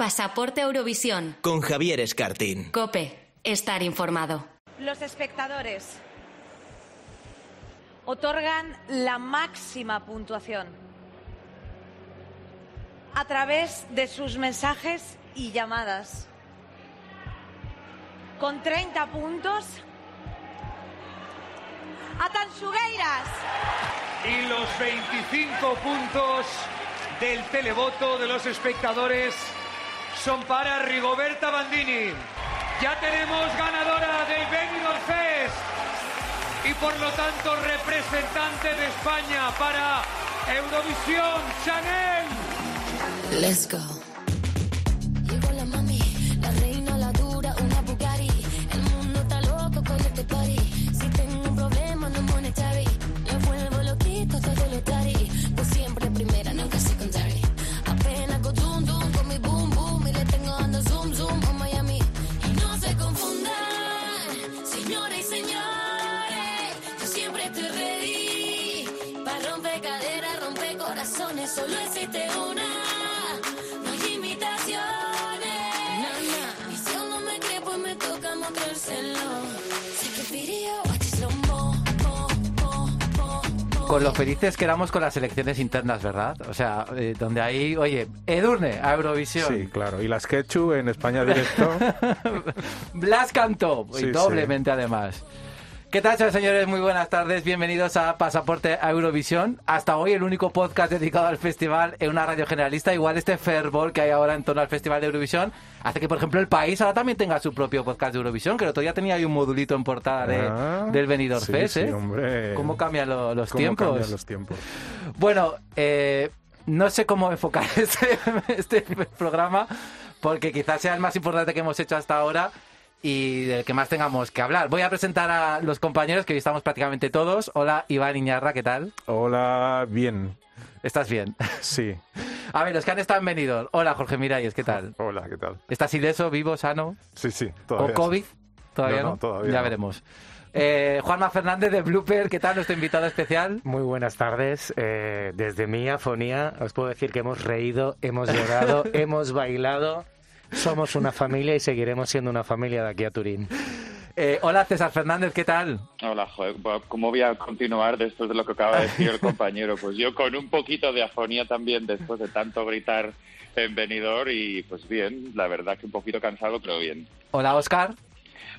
Pasaporte Eurovisión. Con Javier Escartín. Cope. Estar informado. Los espectadores otorgan la máxima puntuación a través de sus mensajes y llamadas. Con 30 puntos, a Tansugueiras. Y los 25 puntos del televoto de los espectadores son para Rigoberta Bandini. Ya tenemos ganadora del Benidorm Fest y por lo tanto representante de España para Eurovisión Chanel. Let's go. Con lo felices que éramos con las elecciones internas, ¿verdad? O sea, eh, donde ahí, oye, Edurne a Eurovisión. Sí, claro. Y las Quechu en España directo. Blas cantó, y sí. doblemente además. ¿Qué tal, señores, señores? Muy buenas tardes. Bienvenidos a Pasaporte a Eurovisión. Hasta hoy el único podcast dedicado al festival en una radio generalista. Igual este fervor que hay ahora en torno al Festival de Eurovisión hace que, por ejemplo, el país ahora también tenga su propio podcast de Eurovisión, que el otro día tenía ahí un modulito en portada de, Ah, del Benidorm sí, Fest, sí, ¿eh? hombre. ¿Cómo cambian lo- los ¿Cómo tiempos? cambian los tiempos? Bueno, eh, no sé cómo enfocar este, este programa, porque quizás sea el más importante que hemos hecho hasta ahora y del que más tengamos que hablar. Voy a presentar a los compañeros, que hoy estamos prácticamente todos. Hola, Iván Iñarra, ¿qué tal? Hola, bien. ¿Estás bien? Sí. A ver, los que han estado en Benidorm. Hola, Jorge Miralles, ¿qué tal? Hola, ¿qué tal? ¿Estás ileso, vivo, sano? Sí, sí, ¿O. COVID? ¿Todavía No, no? no, todavía Ya no. veremos. Eh, Juanma Fernández de Blooper, ¿qué tal? Nuestro invitado especial. Muy buenas tardes. Eh, desde mi afonía os puedo decir que hemos reído, hemos llorado, hemos bailado. Somos una familia y seguiremos siendo una familia de aquí a Turín. Eh, hola, César Fernández, ¿qué tal? Hola, joder, ¿cómo voy a continuar después de lo que acaba de decir el compañero? Pues yo con un poquito de afonía también después de tanto gritar en venidor y pues bien, la verdad que un poquito cansado, pero bien. Hola, Oscar.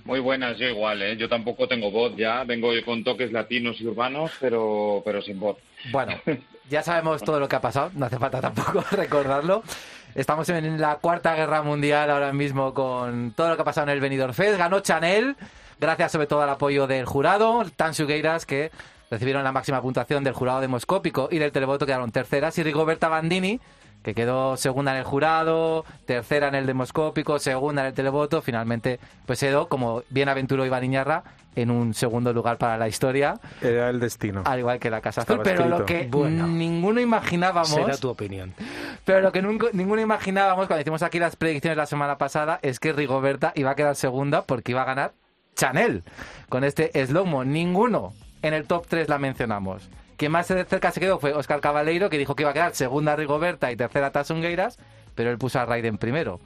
Muy buenas, yo igual, ¿eh? Yo tampoco tengo voz ya, vengo yo con toques latinos y urbanos, pero, pero sin voz. Bueno, ya sabemos todo lo que ha pasado, no hace falta tampoco recordarlo. Estamos en la cuarta guerra mundial ahora mismo con todo lo que ha pasado en el Benidorm Fest. Ganó Chanel, gracias sobre todo al apoyo del jurado, Tan Sugueiras, que recibieron la máxima puntuación del jurado demoscópico y del televoto quedaron terceras, y Rigoberta Bandini, que quedó segunda en el jurado, tercera en el demoscópico, segunda en el televoto, finalmente pues quedó, como bien aventuró Iván Iñarra, en un segundo lugar para la historia, Era el destino. al igual que la Casa Azul, pero lo que Bueno. ninguno imaginábamos... Será tu opinión. Pero lo que nunca- ninguno imaginábamos cuando hicimos aquí las predicciones la semana pasada es que Rigoberta iba a quedar segunda porque iba a ganar Chanel con este slow-mo. Ninguno en el top 3 la mencionamos. Quien más cerca se quedó fue Oscar Cabaleiro, que dijo que iba a quedar segunda Rigoberta y tercera Tasungueiras, pero él puso a Raiden primero.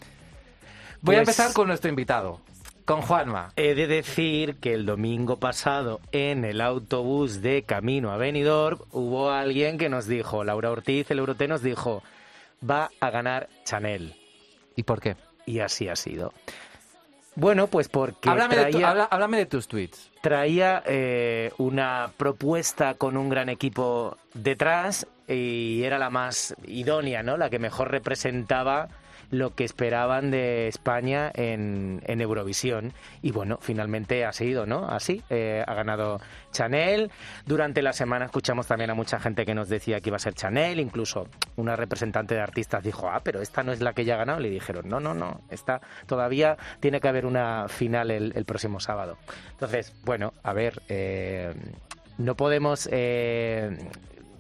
Voy a Pues- empezar con nuestro invitado, con Juanma. He de decir que el domingo pasado en el autobús de camino a Benidorm hubo alguien que nos dijo, Laura Ortiz, el Euroté nos dijo, va a ganar Chanel. ¿Y por qué? Y así ha sido. Bueno, pues porque Háblame, de tu- traía- habla- háblame de tus tweets. traía eh, una propuesta con un gran equipo detrás y era la más idónea, ¿no? La que mejor representaba lo que esperaban de España en, en Eurovisión. Y bueno, finalmente ha sido, ¿no? Así, eh, ha ganado Chanel. Durante la semana escuchamos también a mucha gente que nos decía que iba a ser Chanel, incluso una representante de artistas dijo, ah, pero esta no es la que ya ha ganado. Le dijeron, no, no, no, esta todavía tiene que haber una final el, próximo sábado. Entonces, bueno, a ver, eh, no podemos... eh,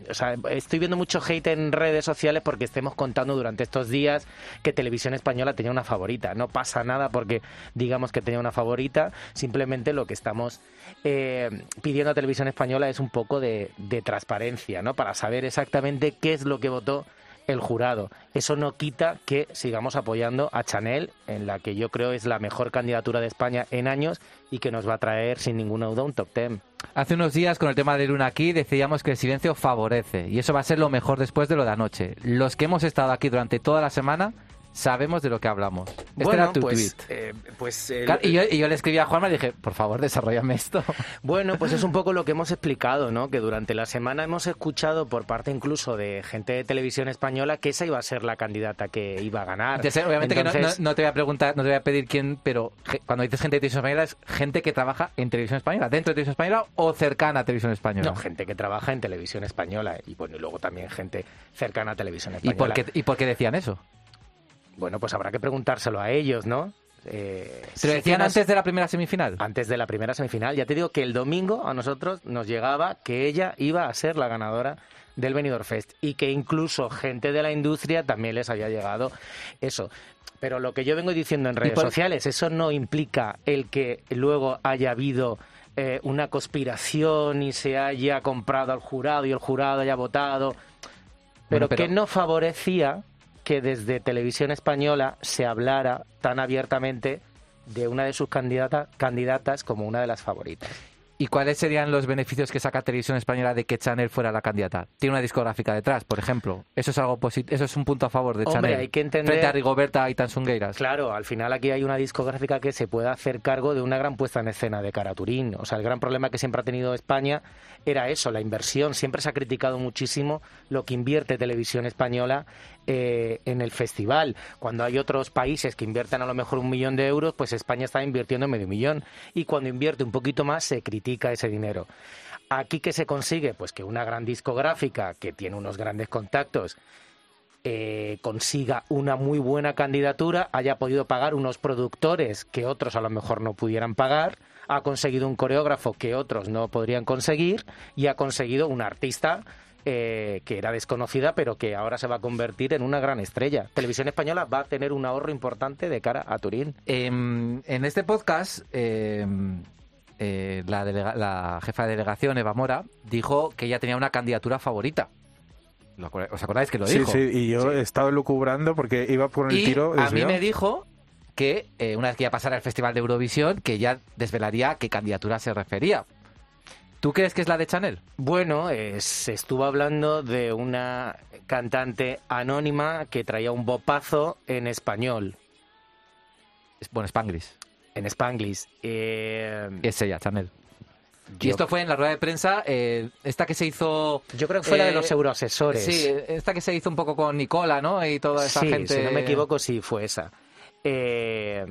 o sea, estoy viendo mucho hate en redes sociales porque estemos contando durante estos días que Televisión Española tenía una favorita. No pasa nada porque digamos que tenía una favorita. Simplemente lo que estamos eh, pidiendo a Televisión Española es un poco de, de transparencia, ¿no? Para saber exactamente qué es lo que votó el jurado. Eso no quita que sigamos apoyando a Chanel, en la que yo creo es la mejor candidatura de España en años y que nos va a traer sin ninguna duda un top ten. Hace unos días con el tema de Luna aquí decíamos que el silencio favorece y eso va a ser lo mejor después de lo de anoche. Los que hemos estado aquí durante toda la semana sabemos de lo que hablamos. Este bueno, era tu pues, tweet. eh, pues el- Claro, y, yo, y yo le escribí a Juanma y dije, por favor, desarrollame esto. Bueno, pues es un poco lo que hemos explicado, ¿no? Que durante la semana hemos escuchado por parte incluso de gente de televisión española que esa iba a ser la candidata que iba a ganar. Sé, obviamente que no, no- no te voy a preguntar, no te voy a pedir quién, pero cuando dices gente de televisión española es gente que trabaja en televisión española, dentro de televisión española o cercana a televisión española. No, gente que trabaja en televisión española y bueno, y luego también gente cercana a televisión ¿Y española. por, qué, ¿Y por qué decían eso? Bueno, pues habrá que preguntárselo a ellos, ¿no? Eh, ¿Te lo decían nos- antes de la primera semifinal? antes de la primera semifinal. Ya te digo que el domingo a nosotros nos llegaba que ella iba a ser la ganadora del Benidorm Fest y que incluso gente de la industria también les había llegado eso. Pero lo que yo vengo diciendo en redes por- sociales, eso no implica el que luego haya habido eh, una conspiración y se haya comprado al jurado y el jurado haya votado, pero, Bueno, pero- que no favorecía que desde televisión española se hablara tan abiertamente de una de sus candidata- candidatas como una de las favoritas. ¿Y cuáles serían los beneficios que saca Televisión Española de que Chanel fuera la candidata? Tiene una discográfica detrás, por ejemplo. Eso es algo eso es un punto a favor de Hombre, Chanel. hay que entender- Frente a Rigoberta y Tansungueiras. Claro, al final aquí hay una discográfica que se puede hacer cargo de una gran puesta en escena de cara a Turín. O sea, el gran problema que siempre ha tenido España era eso, la inversión. Siempre se ha criticado muchísimo lo que invierte Televisión Española eh, en el festival. Cuando hay otros países que invierten a lo mejor un millón de euros, pues España está invirtiendo medio millón. Y cuando invierte un poquito más, se critica ese dinero. Aquí que se consigue, pues que una gran discográfica que tiene unos grandes contactos eh, consiga una muy buena candidatura, haya podido pagar unos productores que otros a lo mejor no pudieran pagar, ha conseguido un coreógrafo que otros no podrían conseguir y ha conseguido una artista eh, que era desconocida pero que ahora se va a convertir en una gran estrella. Televisión Española va a tener un ahorro importante de cara a Turín. Em, en este podcast, em, eh, la, delega- la jefa de delegación, Eva Mora, dijo que ella tenía una candidatura favorita. ¿Lo acuer- ¿Os acordáis que lo Sí, dijo? sí, y yo he estado lucubrando porque iba por el y tiro. a mí desviado. me dijo que eh, una vez que ya pasara el Festival de Eurovisión, que ya desvelaría a qué candidatura se refería. ¿Tú crees que es la de Chanel? Bueno, eh, se estuvo hablando de una cantante anónima que traía un bopazo en español, Es- Bueno, Spanglish. en Spanglish. Eh, Es ella, Chanel. Y esto fue en la rueda de prensa, eh, esta que se hizo... Yo creo que fue la de eh, los euroasesores. Sí, esta que se hizo un poco con Nicola, ¿no? Y toda esa Sí, gente... si no me equivoco, sí fue esa. Eh,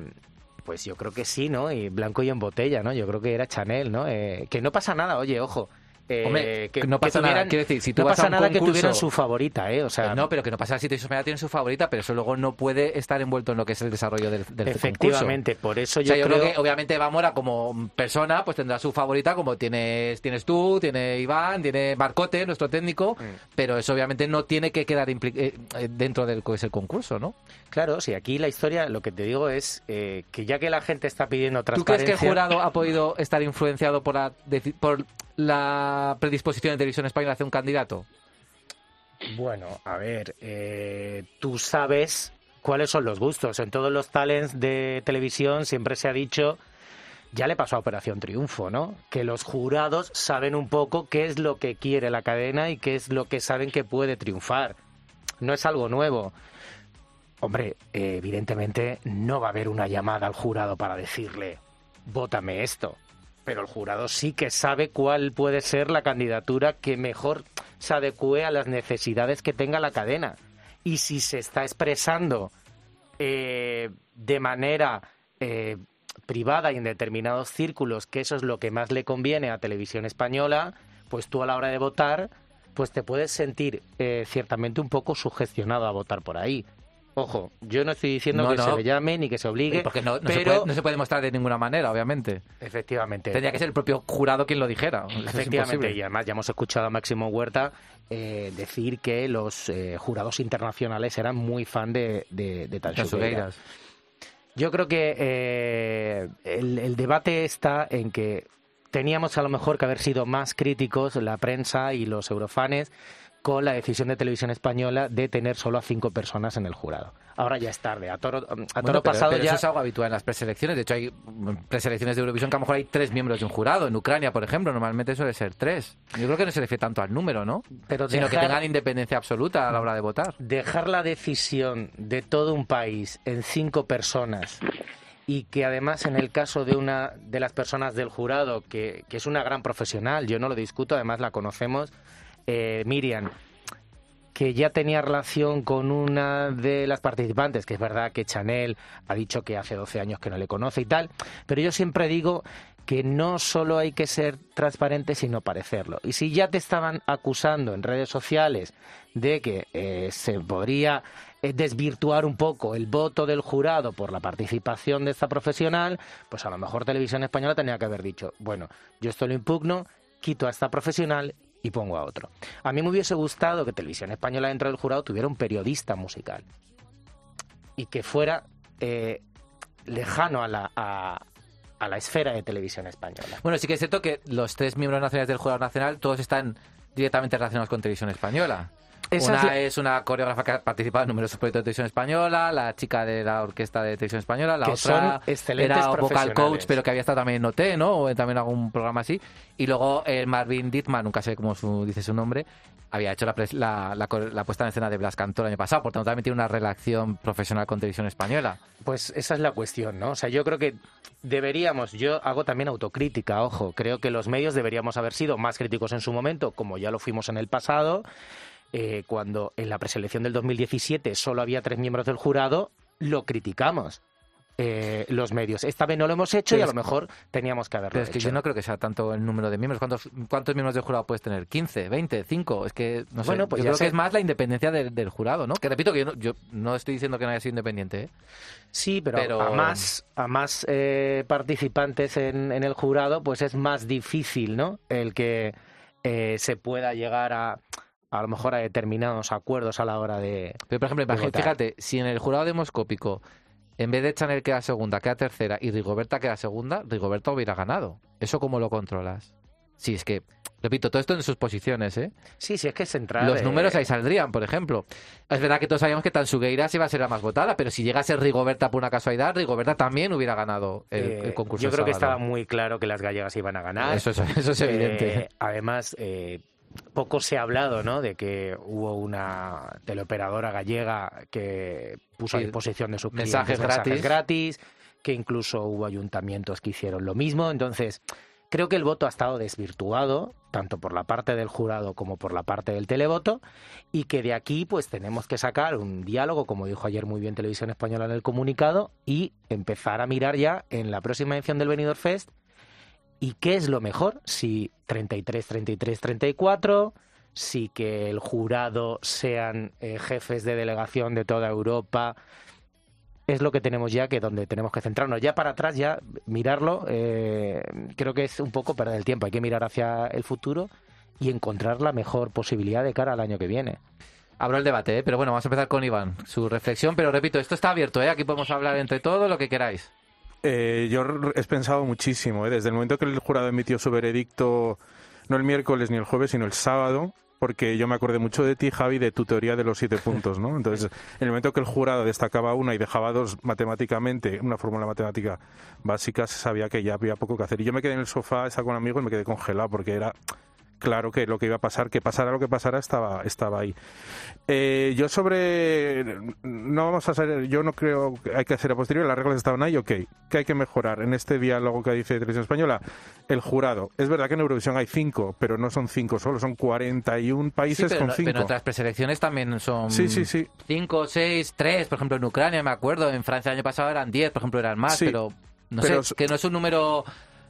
pues yo creo que sí, ¿no? Y blanco y en botella, ¿no? Yo creo que era Chanel, ¿no? Eh, que no pasa nada, oye, ojo. Eh, Hombre, que, no que pasa nada, quiero decir, si tú no vas a un nada que concurso- tuvieran su favorita, ¿eh? O sea, Eh, no, pero que no pasa si Televisión Española tiene su favorita, pero eso luego no puede estar envuelto en lo que es el desarrollo del, del efectivamente, por eso concurso. O sea, yo, yo creo... creo que obviamente Eva Mora como persona pues tendrá su favorita como tienes tienes tú, tiene Iván, tiene Marcote, nuestro técnico, Mm. pero eso obviamente no tiene que quedar eh, dentro del que es el concurso, ¿no? Claro, sí, aquí la historia, lo que te digo es eh, que ya que la gente está pidiendo ¿Tú crees que transparencia... el jurado ha podido estar influenciado por la, por la predisposición de Televisión Española hacia un candidato? Bueno, a ver, eh, tú sabes cuáles son los gustos. En todos los talents de televisión siempre se ha dicho, ya le pasó a Operación Triunfo, ¿no? Que los jurados saben un poco qué es lo que quiere la cadena y qué es lo que saben que puede triunfar. No es algo nuevo. Hombre, eh, evidentemente no va a haber una llamada al jurado para decirle, vótame esto. Pero el jurado sí que sabe cuál puede ser la candidatura que mejor se adecue a las necesidades que tenga la cadena. Y si se está expresando eh, de manera eh, privada y en determinados círculos que eso es lo que más le conviene a Televisión Española, pues tú a la hora de votar, pues te puedes sentir eh, ciertamente un poco sugestionado a votar por ahí. Ojo, yo no estoy diciendo No, que no. se le llame ni que se obligue, Porque no, no se pero puede, no se puede mostrar de ninguna manera, obviamente. efectivamente Tendría que ser el propio jurado quien lo dijera. Efectivamente, y además ya hemos escuchado a Máximo Huerta eh, decir que los eh, jurados internacionales eran muy fan de, de, de. Tansugueiras. Yo creo que eh, el, el debate está en que teníamos a lo mejor que haber sido más críticos, la prensa y los eurofanes, con la decisión de televisión española de tener solo a cinco personas en el jurado. Ahora ya es tarde, a toro, a toro Bueno, pero, pasado pero ya... eso es algo habitual en las preselecciones. De hecho, hay preselecciones de Eurovisión que a lo mejor hay tres miembros de un jurado. En Ucrania, por ejemplo, normalmente suele ser tres. Yo creo que no se refiere tanto al número, ¿no? Pero Sino que dejar- tengan independencia absoluta a la hora de votar. dejar la decisión de todo un país en cinco personas y que además en el caso de una de las personas del jurado, que, que es una gran profesional, yo no lo discuto, además la conocemos, eh, Miriam, que ya tenía relación con una de las participantes, que es verdad que Chanel ha dicho que hace 12 años que no le conoce y tal, pero yo siempre digo que no solo hay que ser transparente, sino parecerlo. Y si ya te estaban acusando en redes sociales de que eh, se podría eh, desvirtuar un poco el voto del jurado por la participación de esta profesional, pues a lo mejor Televisión Española tenía que haber dicho, bueno, yo esto lo impugno, quito a esta profesional y pongo a otro. A mí me hubiese gustado que Televisión Española dentro del jurado tuviera un periodista musical y que fuera eh, lejano a la, a, a la esfera de Televisión Española. Bueno, sí que es cierto que los tres miembros nacionales del Jurado Nacional todos están directamente relacionados con Televisión Española. Esa Una es la- es una coreógrafa que ha participado en numerosos proyectos de Televisión Española, la chica de la orquesta de Televisión Española, la Que otra son era vocal coach, pero que había estado también en OT, ¿no? O en también algún programa así. Y luego el Marvin Dittman, nunca sé cómo su- dice su nombre, había hecho la, pres- la, la la puesta en escena de Blas Cantó el año pasado, por tanto también tiene una relación profesional con Televisión Española. Pues esa es la cuestión, ¿no? O sea, yo creo que deberíamos, yo hago también autocrítica, ojo, creo que los medios deberíamos haber sido más críticos en su momento, como ya lo fuimos en el pasado, eh, cuando en la preselección del 2017 solo había tres miembros del jurado, lo criticamos. eh, los medios. Esta vez no lo hemos hecho y a lo mejor teníamos que haberlo Pero es que hecho. yo no creo que sea tanto el número de miembros. ¿Cuántos, cuántos miembros del jurado puedes tener? ¿15? ¿20? ¿5? Es que, no sé. Bueno, pues yo creo sé. que es más la independencia del, del jurado, ¿no? Que repito que yo no, yo no estoy diciendo que no haya sido independiente, ¿eh? Sí, pero, Pero- a más, a más eh, participantes en, en el jurado, pues es más difícil, ¿no? El que eh, se pueda llegar a a lo mejor a determinados acuerdos a la hora de... Pero, por ejemplo, imagínate, fíjate, si en el jurado demoscópico, en vez de Chanel queda segunda, queda tercera y Rigoberta queda segunda, Rigoberta hubiera ganado. ¿Eso cómo lo controlas? Sí, es que, repito, todo esto en sus posiciones, ¿eh? Sí, sí, es que es central. Los eh, números ahí saldrían, por ejemplo. Es verdad que todos sabíamos que Tansugueiras iba a ser la más votada, pero si llega a ser Rigoberta por una casualidad, Rigoberta también hubiera ganado el, eh, el concurso. Yo creo que sábado. estaba muy claro que las gallegas iban a ganar. Eso es, eso es Eh, evidente. además, eh, poco se ha hablado, ¿no? De que hubo una teleoperadora gallega que puso a disposición de sus mensajes clientes gratis. gratis, que incluso hubo ayuntamientos que hicieron lo mismo. Entonces, creo que el voto ha estado desvirtuado, tanto por la parte del jurado como por la parte del televoto, y que de aquí, pues, tenemos que sacar un diálogo, como dijo ayer muy bien Televisión Española en el comunicado, y empezar a mirar ya en la próxima edición del Benidorm Fest ¿Y qué es lo mejor? Si 33, 33, 34, si que el jurado sean eh, jefes de delegación de toda Europa. Es lo que tenemos ya que donde tenemos que centrarnos. Ya para atrás, ya mirarlo, eh, creo que es un poco perder el tiempo. Hay que mirar hacia el futuro y encontrar la mejor posibilidad de cara al año que viene. Abro el debate, ¿eh? pero bueno, vamos a empezar con Iván, su reflexión, pero repito, esto está abierto, ¿eh? aquí podemos hablar entre todos lo que queráis. Eh, yo he pensado muchísimo, ¿eh? desde el momento que el jurado emitió su veredicto, no el miércoles ni el jueves, sino el sábado, porque yo me acordé mucho de ti, Javi, de tu teoría de los siete puntos, ¿no? Entonces, en el momento que el jurado destacaba una y dejaba dos matemáticamente, una fórmula matemática básica, se sabía que ya había poco que hacer. Y yo me quedé en el sofá, estaba con amigos y me quedé congelado, porque era claro que lo que iba a pasar, que pasara lo que pasara, estaba, estaba ahí. Eh, yo sobre. No vamos a hacer. Yo no creo que hay que hacer a posteriori. Las reglas estaban ahí, ok. ¿Qué hay que mejorar en este diálogo que dice Televisión Española? El jurado. Es verdad que en Eurovisión hay cinco, pero no son cinco solo, son 41 países Sí, pero, con cinco. pero otras preselecciones también son Sí, sí, sí. 5, 6, 3, por ejemplo en Ucrania, me acuerdo, en Francia el año pasado eran 10, por ejemplo eran más, Sí, pero no pero sé, que no es un número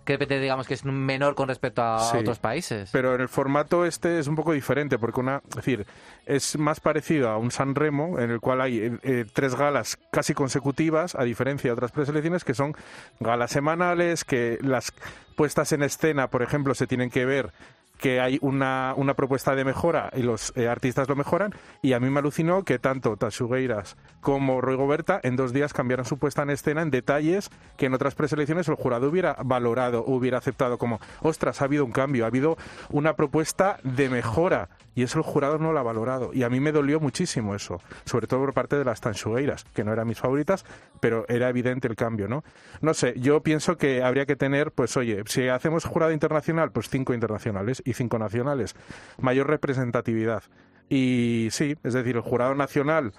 que digamos, que es menor con respecto a Sí. otros países. Pero en el formato este es un poco diferente, porque una, es decir, es más parecido a un San Remo, en el cual hay eh, eh, tres galas casi consecutivas, a diferencia de otras preselecciones que son galas semanales, que las puestas en escena, por ejemplo, se tienen que ver que hay una, una propuesta de mejora y los eh, artistas lo mejoran. Y a mí me alucinó que tanto Tasugueiras como Roy Goberta en dos días cambiaron su puesta en escena en detalles que en otras preselecciones el jurado hubiera valorado, hubiera aceptado como, ostras, ha habido un cambio, ha habido una propuesta de mejora y eso el jurado no lo ha valorado. Y a mí me dolió muchísimo eso, sobre todo por parte de las Tanchugueiras, que no eran mis favoritas, pero era evidente el cambio, ¿no? No sé, yo pienso que habría que tener, pues oye, si hacemos jurado internacional, pues cinco internacionales y cinco nacionales. Mayor representatividad. Y sí, es decir, el jurado nacional,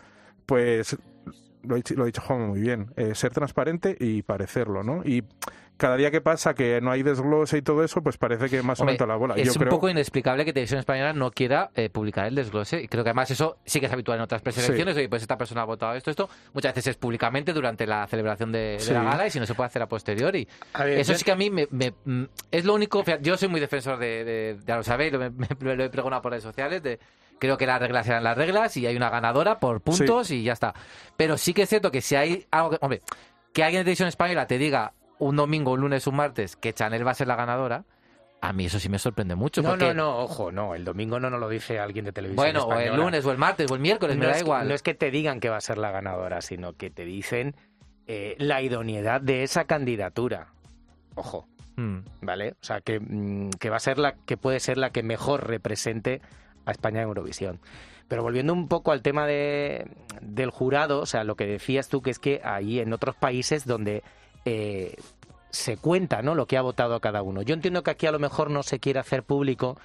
pues lo ha dicho, lo muy bien, eh, ser transparente y parecerlo, ¿no? Y cada día que pasa que no hay desglose y todo eso, pues parece que más Hombre, aumenta la bola. Es Yo un creo... poco inexplicable que Televisión Española no quiera eh, publicar el desglose. Y creo que además eso sí que es habitual en otras preselecciones. Oye, pues esta persona ha votado esto, esto. Muchas veces es públicamente durante la celebración de, de Sí. la gala y si no se puede hacer a posteriori. A ver, eso yo- sí que a mí me, me- mm, es lo único. yo soy muy defensor de, de- ya lo sabéis, lo, me- lo he pregonado por redes sociales. De, creo que las reglas eran las reglas y hay una ganadora por puntos y ya está. Pero sí que es cierto que si hay algo que. Hombre, que alguien de Televisión Española te diga un domingo, un lunes, un martes que Chanel va a ser la ganadora. A mí eso sí me sorprende mucho. No, porque- no, no, ojo, no, el domingo no nos lo dice alguien de televisión. Bueno, o el lunes, o el martes, o el miércoles, no me da que- igual. no es que te digan que va a ser la ganadora, sino que te dicen eh, la idoneidad de esa candidatura. Ojo, Mm. ¿vale? O sea, que, mm, que va a ser la que puede ser la que mejor represente a España en Eurovisión. Pero volviendo un poco al tema de, del jurado, o sea, lo que decías tú, que es que ahí en otros países donde eh, se cuenta ¿no? lo que ha votado cada uno. Yo entiendo que aquí a lo mejor no se quiere hacer público,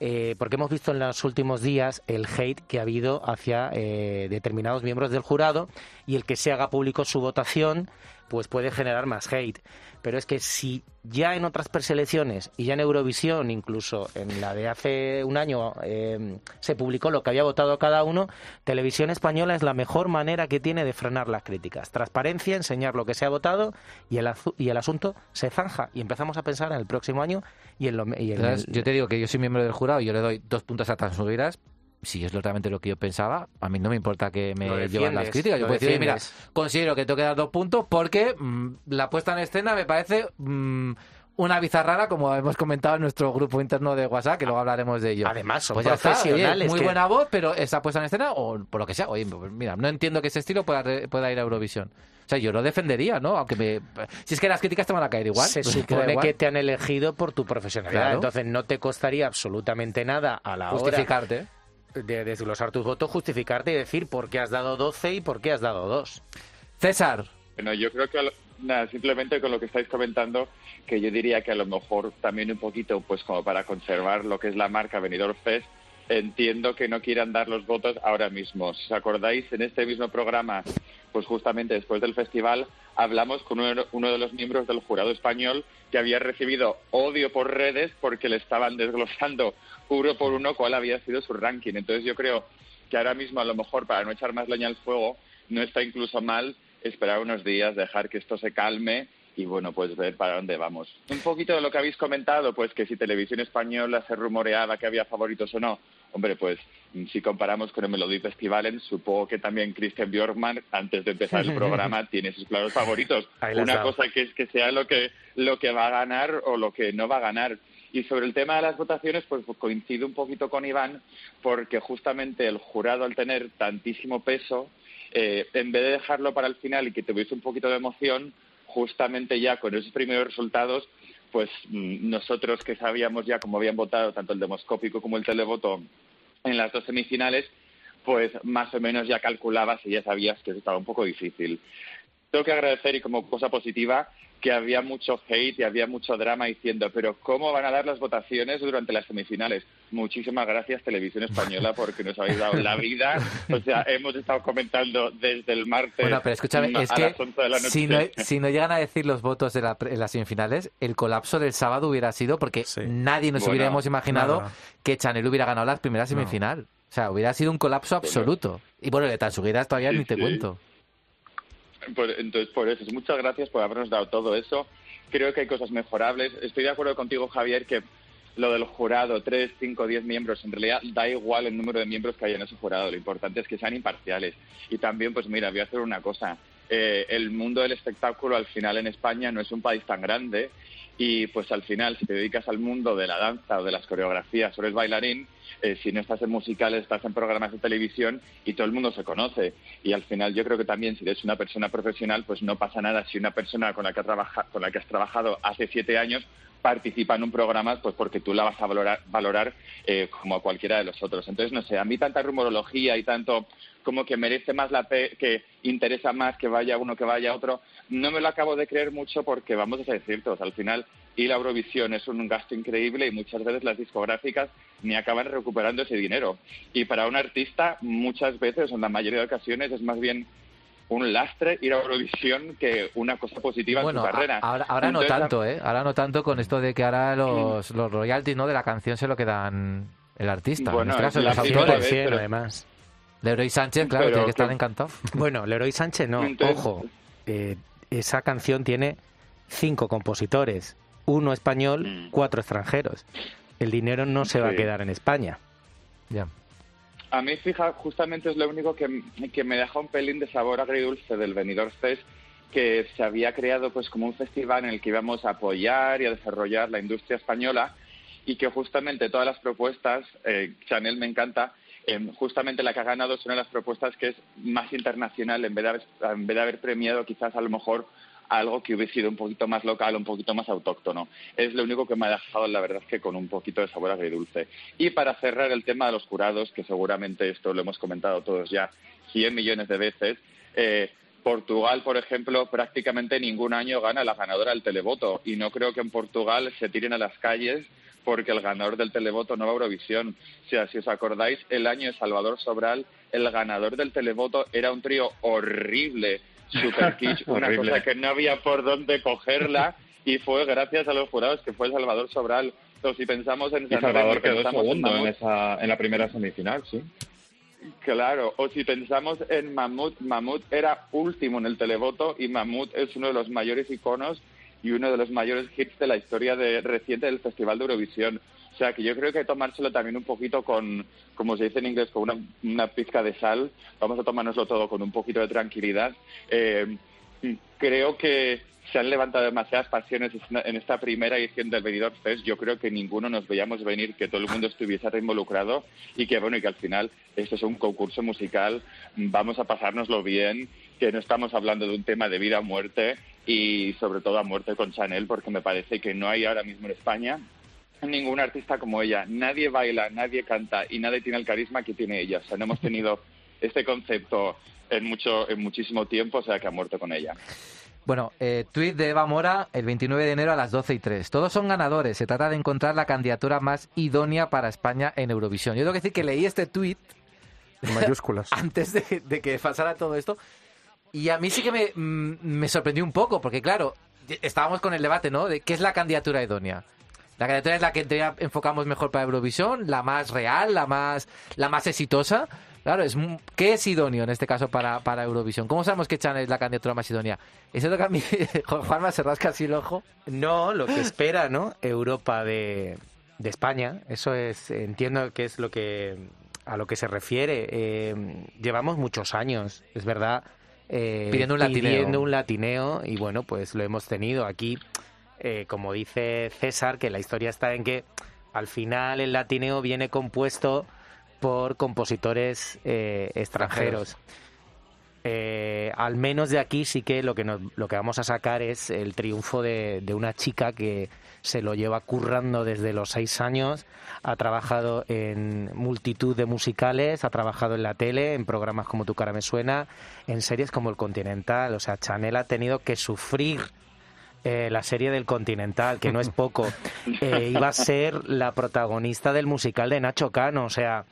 eh, porque hemos visto en los últimos días el hate que ha habido hacia eh, determinados miembros del jurado y el que se haga público su votación pues puede generar más hate. Pero es que si ya en otras preselecciones y ya en Eurovisión, incluso en la de hace un año, eh, se publicó lo que había votado cada uno, Televisión Española es la mejor manera que tiene de frenar las críticas. Transparencia, enseñar lo que se ha votado y el, y el asunto se zanja. Y empezamos a pensar en el próximo año y en lo... y en Entonces, el- yo te digo que yo soy miembro del jurado y yo le doy dos puntos a Transubeiras. Si es realmente lo que yo pensaba, a mí no me importa que me lleven las críticas. Yo puedo decir, mira, considero que tengo que dar dos puntos porque mm, la puesta en escena me parece mm, una bizarrara, como hemos comentado en nuestro grupo interno de WhatsApp, que luego hablaremos de ello. Además, son Pues ya está, oye, profesionales. muy que- buena voz, pero esa puesta en escena, o por lo que sea, oye, pues mira, no entiendo que ese estilo pueda, pueda ir a Eurovisión. O sea, yo lo defendería, ¿no? Aunque me... Si es que las críticas te van a caer igual. Se pues supone igual. que te han elegido por tu profesionalidad. Claro. Entonces no te costaría absolutamente nada a la Justificarte. hora de desglosar tus votos, justificarte y decir por qué has dado 12 y por qué has dado 2. César, Bueno, yo creo que nada, simplemente con lo que estáis comentando, que yo diría que a lo mejor también un poquito, pues como para conservar lo que es la marca Benidorm Fest, entiendo que no quieran dar los votos ahora mismo. Si os acordáis, en este mismo programa, pues justamente después del festival, hablamos con uno, de los miembros del jurado español que había recibido odio por redes porque le estaban desglosando uno por uno cuál había sido su ranking. Entonces yo creo que ahora mismo, a lo mejor, para no echar más leña al fuego, no está incluso mal esperar unos días, dejar que esto se calme y bueno, pues ver para dónde vamos. Un poquito de lo que habéis comentado, pues que si Televisión Española se rumoreaba que había favoritos o no. Hombre, pues si comparamos con el Melody Festivalen, supongo que también Christian Björkman, antes de empezar el programa, tiene sus claros favoritos. Una cosa que es que sea lo que, lo que va a ganar o lo que no va a ganar. Y sobre el tema de las votaciones, pues coincido un poquito con Iván, porque justamente el jurado, al tener tantísimo peso, eh, en vez de dejarlo para el final y que tuviese un poquito de emoción, justamente ya con esos primeros resultados, pues mm, nosotros que sabíamos ya cómo habían votado tanto el demoscópico como el televoto en las dos semifinales, pues más o menos ya calculabas y ya sabías que eso estaba un poco difícil. Tengo que agradecer y como cosa positiva que había mucho hate y había mucho drama diciendo, pero ¿cómo van a dar las votaciones durante las semifinales? Muchísimas gracias Televisión Española porque nos habéis dado la vida. O sea, hemos estado comentando desde el martes Bueno, pero escúchame, es que las 11 de la noche. si no, si no llegan a decir los votos de, la pre- en las semifinales, el colapso del sábado hubiera sido porque Sí. nadie nos Bueno, hubiéramos imaginado nada. que Chanel hubiera ganado la primera semifinal. O sea, hubiera sido un colapso absoluto. Y bueno, de Tansugueras todavía Sí, ni te sí. cuento. Por- entonces, por eso, muchas gracias por habernos dado todo eso. Creo que hay cosas mejorables. Estoy de acuerdo contigo, Javier, que lo del jurado, tres, cinco, diez miembros, en realidad da igual el número de miembros que haya en ese jurado. Lo importante es que sean imparciales. Y también, pues mira, voy a hacer una cosa. Eh, el mundo del espectáculo al final en España no es un país tan grande y pues al final si te dedicas al mundo de la danza o de las coreografías o eres bailarín, eh, si no estás en musicales, estás en programas de televisión y todo el mundo se conoce. Y al final yo creo que también si eres una persona profesional, pues no pasa nada si una persona con la que, trabaja, con la que has trabajado hace siete años participa en un programa, pues porque tú la vas a valorar, valorar eh, como cualquiera de los otros. Entonces, no sé, a mí tanta rumorología y tanto como que merece más la pe que interesa más que vaya uno que vaya otro, no me lo acabo de creer mucho porque vamos a ser ciertos, al final y la Eurovisión es un gasto increíble y muchas veces las discográficas ni acaban recuperando ese dinero. Y para un artista muchas veces, en la mayoría de ocasiones, es más bien un lastre ir a Eurovisión que una cosa positiva en su carrera. Ahora, ahora no tanto, ¿eh? Ahora no tanto con esto de que ahora los, los royalties ¿no? de la canción se lo quedan el artista. Bueno, en este caso, los autores, además. Leroy Sánchez, claro, tiene que estar encantado. Bueno, Leroy Sánchez no, ojo. Eh, esa canción tiene cinco compositores, uno español, mm. cuatro extranjeros. El dinero no se va a quedar en España. Ya. A mí, fija, justamente es lo único que, que me deja un pelín de sabor agridulce del Benidorm Fest, que se había creado pues como un festival en el que íbamos a apoyar y a desarrollar la industria española y que justamente todas las propuestas, eh, Chanel me encanta, eh, justamente la que ha ganado es una de las propuestas que es más internacional en vez de en vez de haber premiado quizás a lo mejor algo que hubiese sido un poquito más local, un poquito más autóctono. Es lo único que me ha dejado, la verdad, que con un poquito de sabor agridulce. Y para cerrar el tema de los jurados, que seguramente esto lo hemos comentado todos ya 100 millones de veces, eh, Portugal, por ejemplo, prácticamente ningún año gana la ganadora del televoto y no creo que en Portugal se tiren a las calles porque el ganador del televoto no va a Eurovisión. Si os acordáis, el año de Salvador Sobral, el ganador del televoto era un trío horrible super kitsch, una cosa que no había por dónde cogerla y fue gracias a los jurados que fue Salvador Sobral. Entonces, si pensamos en Salvador quedó segundo en, esa, en la primera semifinal, sí. Claro, o si pensamos en Mamut, Mamut era último en el televoto y Mamut es uno de los mayores iconos y uno de los mayores hits de la historia de, reciente del Festival de Eurovisión. O sea, que yo creo que tomárselo también un poquito con, como se dice en inglés, con una, una pizca de sal. Vamos a tomárnoslo todo con un poquito de tranquilidad. Eh, creo que se han levantado demasiadas pasiones en esta primera edición del Benidorm Fest. Yo creo que ninguno nos veíamos venir que todo el mundo estuviese involucrado y que, bueno, y que al final esto es un concurso musical, vamos a pasárnoslo bien, que no estamos hablando de un tema de vida o muerte y sobre todo a muerte con Chanel, porque me parece que no hay ahora mismo en España ningún artista como ella. Nadie baila, nadie canta y nadie tiene el carisma que tiene ella. O sea, no hemos tenido este concepto en, mucho, en muchísimo tiempo, o sea, que ha muerto con ella. Bueno, eh, tweet de Eva Mora el 29 de enero a las 12 y 3. Todos son ganadores. Se trata de encontrar la candidatura más idónea para España en Eurovisión. Yo tengo que decir que leí este tweet en mayúsculas antes de, que pasara todo esto. Y a mí sí que me, mm, me sorprendió un poco, porque claro, estábamos con el debate, ¿no? De qué es la candidatura idónea. La candidatura es la que enfocamos mejor para Eurovisión, la más real, la más, la más exitosa. Claro, es ¿qué es idóneo en este caso para, para Eurovisión? ¿Cómo sabemos que Chan es la candidatura más idónea? ¿Eso toca a mí? Juanma se rasca así el ojo. No, lo que espera, ¿no? Europa de, de España, eso es, entiendo que es lo que a lo que se refiere. Eh, llevamos muchos años, es verdad, eh, pidiendo un. Pidiendo un latineo y bueno, pues lo hemos tenido aquí. Eh, como dice César, que la historia está en que al final el latineo viene compuesto por compositores eh, extranjeros. Eh, al menos de aquí sí que lo que, lo que vamos a sacar es el triunfo de, de, una chica que se lo lleva currando desde los seis años, ha trabajado en multitud de musicales, ha trabajado en la tele, en programas como Tu cara me suena, en series como El Continental, o sea, Chanel ha tenido que sufrir eh, la serie del Continental, que no es poco, eh, iba a ser la protagonista del musical de Nacho Cano, o sea,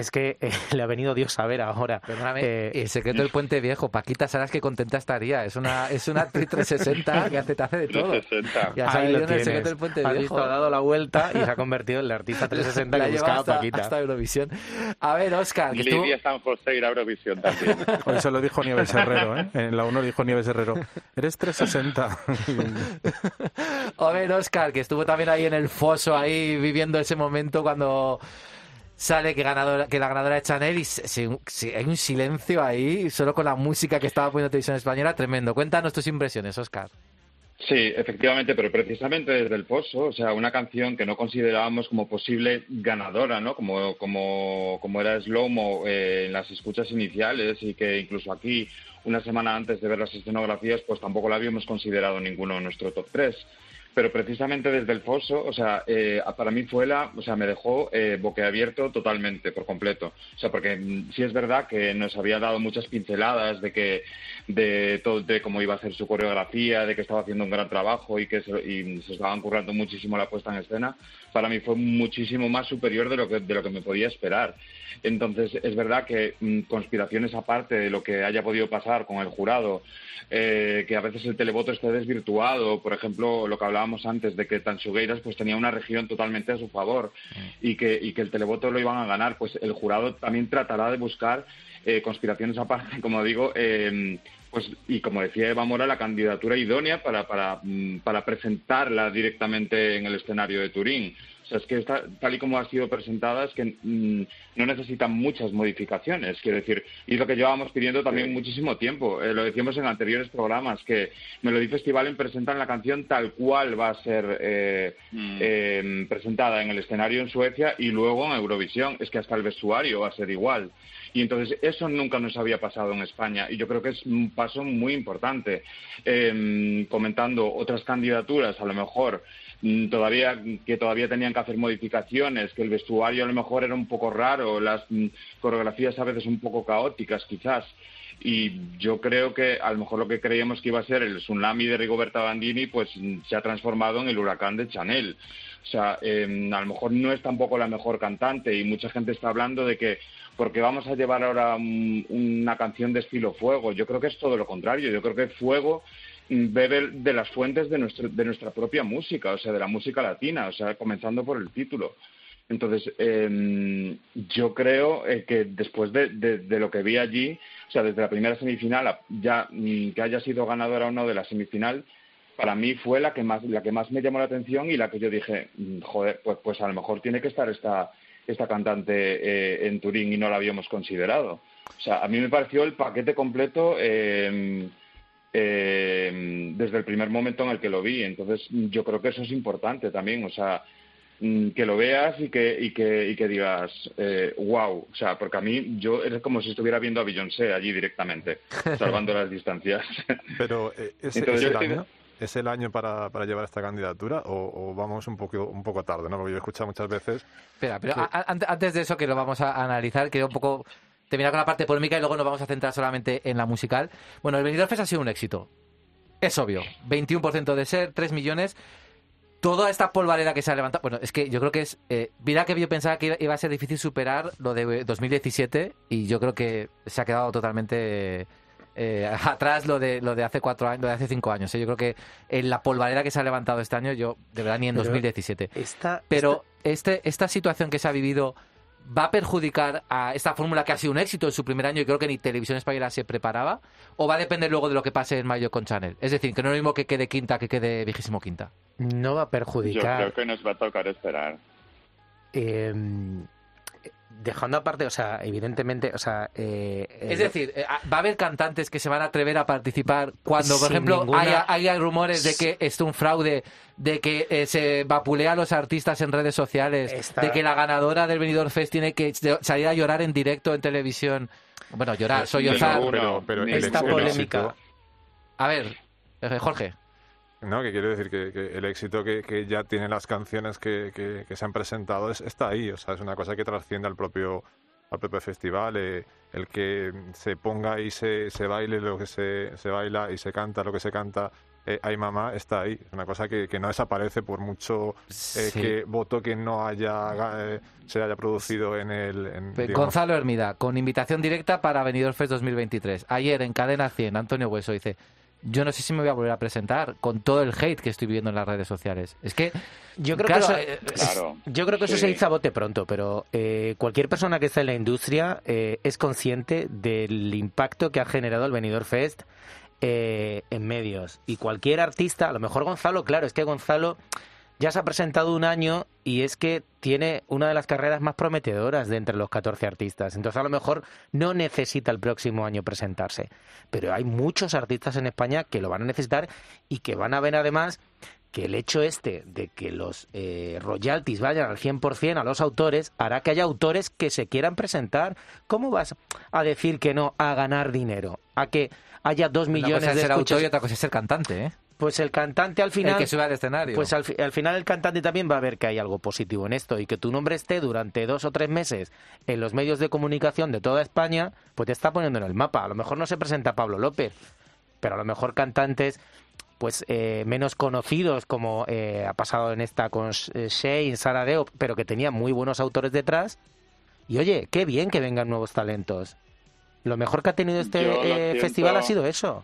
es que eh, le ha venido Dios a ver ahora. Eh, el secreto del puente viejo. Paquita, sabes que contenta estaría. Es una, es una 360 que hace, te hace de todo. 360. Ya lo el secreto del puente viejo. ha dado la vuelta y se ha convertido en la artista 360 que buscaba hasta, Paquita. Hasta Eurovisión. A ver, Oscar. Que Lidia San José irá a Eurovisión también. Hoy se lo dijo Nieves Herrero, ¿eh? En la 1 dijo Nieves Herrero. Eres 360. a ver, Oscar, que estuvo también ahí en el foso, ahí viviendo ese momento cuando sale que, ganadora, que la ganadora es Chanel y hay un silencio ahí, solo con la música que estaba poniendo televisión española, tremendo. Cuéntanos tus impresiones, Oscar. Sí, efectivamente, pero precisamente desde el pozo, o sea, una canción que no considerábamos como posible ganadora, ¿no? Como, como, como era Slow eh, en las escuchas iniciales y que incluso aquí, una semana antes de ver las escenografías, pues tampoco la habíamos considerado ninguno en nuestro top 3 pero precisamente desde el foso, o sea, eh, para mí fue la, o sea, me dejó eh, boquiabierto totalmente, por completo. O sea, porque mm, sí es verdad que nos había dado muchas pinceladas de que, de todo, de cómo iba a hacer su coreografía, de que estaba haciendo un gran trabajo y que se, y se estaban currando muchísimo la puesta en escena. Para mí fue muchísimo más superior de lo que, de lo que me podía esperar. Entonces, es verdad que mm, conspiraciones aparte de lo que haya podido pasar con el jurado, eh, que a veces el televoto esté desvirtuado, por ejemplo, lo que hablábamos antes de que Tanchugueiras pues tenía una región totalmente a su favor mm. y, que, y que el televoto lo iban a ganar, pues el jurado también tratará de buscar eh, conspiraciones aparte, como digo, eh, pues y como decía Eva Mora, la candidatura idónea para, para, mm, para presentarla directamente en el escenario de Turín sea, es que tal y como ha sido presentada es que mm, no necesitan muchas modificaciones, quiero decir, y lo que llevábamos pidiendo también muchísimo tiempo. Eh, lo decíamos en anteriores programas, que Melody Festival presentan la canción tal cual va a ser eh, mm. em, presentada en el escenario en Suecia y luego en Eurovisión. Es que hasta el vestuario va a ser igual. Y entonces eso nunca nos había pasado en España y yo creo que es un paso muy importante. Em, comentando otras candidaturas, a lo mejor todavía que todavía tenían que hacer modificaciones, que el vestuario a lo mejor era un poco raro, las mm, coreografías a veces un poco caóticas quizás. Y yo creo que a lo mejor lo que creíamos que iba a ser el tsunami de Rigoberta Bandini, pues mm, se ha transformado en el huracán de Chanel. O sea, em, a lo mejor no es tampoco la mejor cantante y mucha gente está hablando de que porque vamos a llevar ahora una canción de estilo fuego. Yo creo que es todo lo contrario. Yo creo que fuego bebe de las fuentes de, nuestro, de nuestra propia música, o sea, de la música latina, o sea, comenzando por el título. Entonces, em, yo creo eh, que después de, de, lo que vi allí, o sea, desde la primera semifinal, ya mm, que haya sido ganadora o no de la semifinal, para mí fue la que más, la que más me llamó la atención y la que yo dije, mm, joder, pues, pues a lo mejor tiene que estar esta, esta cantante eh, en Turín y no la habíamos considerado. O sea, a mí me pareció el paquete completo. Eh, eh, desde el primer momento en el que lo vi. Entonces, yo creo que eso es importante también, o sea, mm, que lo veas y que, y que, y que digas, eh, wow, o sea, porque a mí yo es como si estuviera viendo a Beyoncé allí directamente, salvando las distancias. Pero, eh, ¿es, el año? ¿Es el año para, para llevar esta candidatura o, vamos un poco, un poco tarde? ¿no? Porque yo he escuchado muchas veces... Espera, pero antes de eso que lo vamos a analizar, quedo un poco terminar con la parte polémica y luego nos vamos a centrar solamente en la musical. Bueno, el Benidorm Fest ha sido un éxito. Es obvio. 21% de ser, 3 millones. Toda esta polvareda que se ha levantado. Bueno, es que yo creo que es. Eh, mira que yo pensaba que iba a ser difícil superar lo de 2017 y yo creo que se ha quedado totalmente. Eh, atrás lo de lo de hace cuatro años, lo de hace cinco años. ¿eh? Yo creo que en la polvareda que se ha levantado este año, yo de verdad ni en 2017. Pero Este, esta situación que se ha vivido va a perjudicar a esta fórmula que ha sido un éxito en su primer año y creo que ni Televisión Española se preparaba? ¿O va a depender luego de lo que pase en mayo con Channel? Es decir, que no es lo mismo que quede quinta que quede vigésimo quinta. No va a perjudicar. Yo creo que nos va a tocar esperar. Eh, dejando aparte, o sea, evidentemente, o sea... Eh, es decir, eh, va a haber cantantes que se van a atrever a participar cuando, por ejemplo, haya, rumores de que es un fraude, de que eh, se vapulea a los artistas en redes sociales, de que la ganadora del Benidorm Fest tiene que salir a llorar en directo en televisión. Bueno, llorar, soy yo. Pero, pero, esta polémica... A ver, Jorge. No, que quiero decir que, el éxito que, ya tienen las canciones que, se han presentado está ahí, o sea, es una cosa que trasciende al propio al propio festival, eh, el que se ponga y se, se baile lo que se, se baila y se canta lo que se canta eh, Ay Mamá está ahí. Es una cosa que, no desaparece por mucho eh, que voto que no haya eh, se haya producido en el... Gonzalo Hermida, con invitación directa para Benidorm Fest 2023. Ayer en Cadena 100, Antonio Hueso dice yo no sé si me voy a volver a presentar con todo el hate que estoy viendo en las redes sociales. Es que yo creo que eso, eh, yo creo que eso se hizo a bote pronto, pero eh, cualquier persona que está en la industria eh, es consciente del impacto que ha generado el Benidorm Fest en medios. Y cualquier artista, a lo mejor Gonzalo, claro, es que Gonzalo ya se ha presentado un año y es que tiene una de las carreras más prometedoras de entre los 14 artistas. Entonces a lo mejor no necesita el próximo año presentarse. Pero hay muchos artistas en España que lo van a necesitar y que van a ver además que el hecho este de que los eh, royalties vayan al 100% a los autores hará que haya autores que se quieran presentar. ¿Cómo vas a decir que no a ganar dinero? A que haya dos Una millones cosa es de ser escuchas. autor y otra cosa es ser cantante, ¿eh? Pues el cantante al final... El que sube al escenario. Pues al, fi- al final el cantante también va a ver que hay algo positivo en esto y que tu nombre esté durante dos o tres meses en los medios de comunicación de toda España, pues te está poniendo en el mapa. A lo mejor no se presenta Pablo López, pero a lo mejor cantantes pues eh, menos conocidos como eh, ha pasado en esta con eh, Shane, Sara Deo, pero que tenía muy buenos autores detrás. Y oye, qué bien que vengan nuevos talentos. Lo mejor que ha tenido este eh, siento. festival ha sido eso.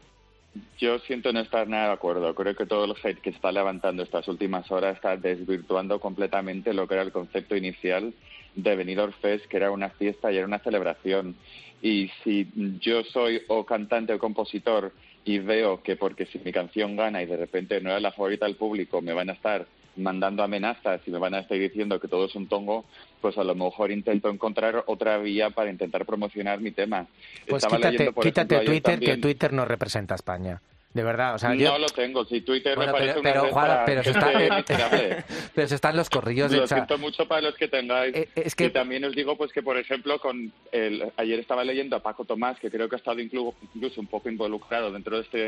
Yo siento no estar nada de acuerdo. Creo que todo el hate que está levantando estas últimas horas está desvirtuando completamente lo que era el concepto inicial de Benidorm Fest, que era una fiesta y era una celebración. Y si yo soy o cantante o compositor y veo que porque si mi canción gana y de repente no era la favorita del público, me van a estar mandando amenazas y me van a estar diciendo que todo es un tongo, pues a lo mejor intento encontrar otra vía para intentar promocionar mi tema. Pues Estaba quítate, leyendo, por quítate ejemplo, Twitter, que Twitter no representa a España. De verdad, o sea, yo... no lo tengo. Si Twitter Bueno, me pero, parece una pero, Juan, para pero, se está, pero se están los corrillos de Lo siento mucho para los que tengáis. Eh, es que- Y también os digo pues que, por ejemplo, con el, ayer estaba leyendo a Paco Tomás, que creo que ha estado inclu- incluso un poco involucrado dentro de este,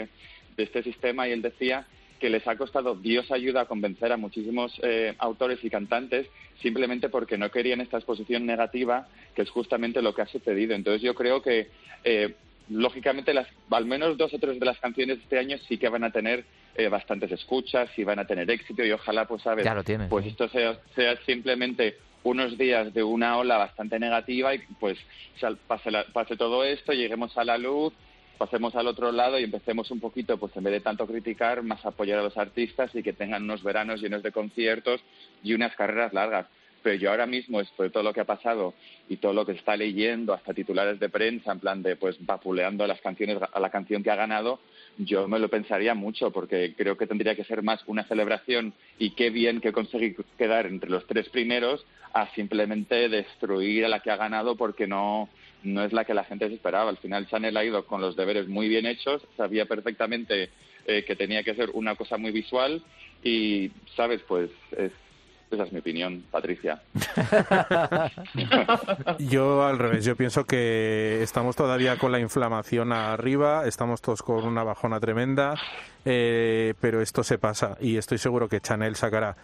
de este sistema, y él decía que les ha costado Dios ayuda a convencer a muchísimos eh, autores y cantantes simplemente porque no querían esta exposición negativa, que es justamente lo que ha sucedido. Entonces yo creo que, eh, lógicamente, las, al menos dos o tres de las canciones de este año sí que van a tener eh, bastantes escuchas y van a tener éxito y ojalá, pues, ¿sabes? Ya lo Pues sí. esto sea, sea simplemente unos días de una ola bastante negativa y pues sal- pase, la- pase todo esto, lleguemos a la luz, pasemos al otro lado y empecemos un poquito, pues en vez de tanto criticar, más apoyar a los artistas y que tengan unos veranos llenos de conciertos y unas carreras largas. Pero yo ahora mismo, después de todo lo que ha pasado y todo lo que está leyendo, hasta titulares de prensa, en plan de pues vapuleando las canciones, a la canción que ha ganado, yo me lo pensaría mucho porque creo que tendría que ser más una celebración y qué bien que conseguir quedar entre los tres primeros a simplemente destruir a la que ha ganado porque no, no es la que la gente se esperaba. Al final Chanel ha ido con los deberes muy bien hechos, sabía perfectamente eh, que tenía que ser una cosa muy visual y, ¿sabes? Pues es, esa es mi opinión, Patricia. Yo al revés, yo pienso que estamos todavía con la inflamación arriba, estamos todos con una bajona tremenda, eh, pero esto se pasa y estoy seguro que Chanel sacará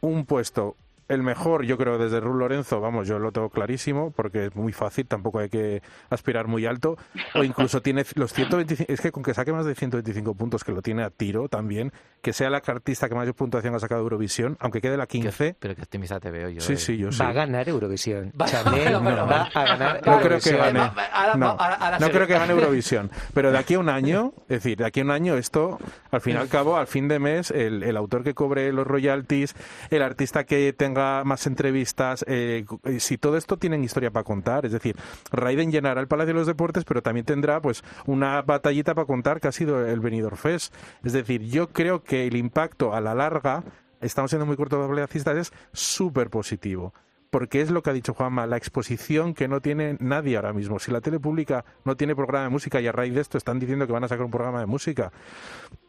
un puesto, el mejor yo creo desde Ruth Lorenzo, vamos, yo lo tengo clarísimo porque es muy fácil, tampoco hay que aspirar muy alto, o incluso tiene los 125, es que con que saque más de 125 puntos, que lo tiene a tiro también, que sea la artista que más puntuación ha sacado Eurovisión, aunque quede la 15. pero que optimista te veo yo. Sí, eh. sí, yo sí. Va a ganar Eurovisión. Va- Chanel no, no, va a ganar No creo que Eurovisión. gane. No, no creo que gane Eurovisión. Pero de aquí a un año, es decir, de aquí a un año esto, al fin y al cabo, al fin de mes, el, el autor que cobre los royalties, el artista que tenga más entrevistas, eh, si todo esto tienen historia para contar, es decir, Raiden llenará el Palacio de los Deportes, pero también tendrá pues una batallita para contar que ha sido el Benidorm Fest. Es decir, yo creo que el impacto a la larga, estamos siendo muy cortoplacistas, es súper positivo porque es lo que ha dicho Juanma, la exposición que no tiene nadie ahora mismo. Si la tele pública no tiene programa de música y a raíz de esto están diciendo que van a sacar un programa de música,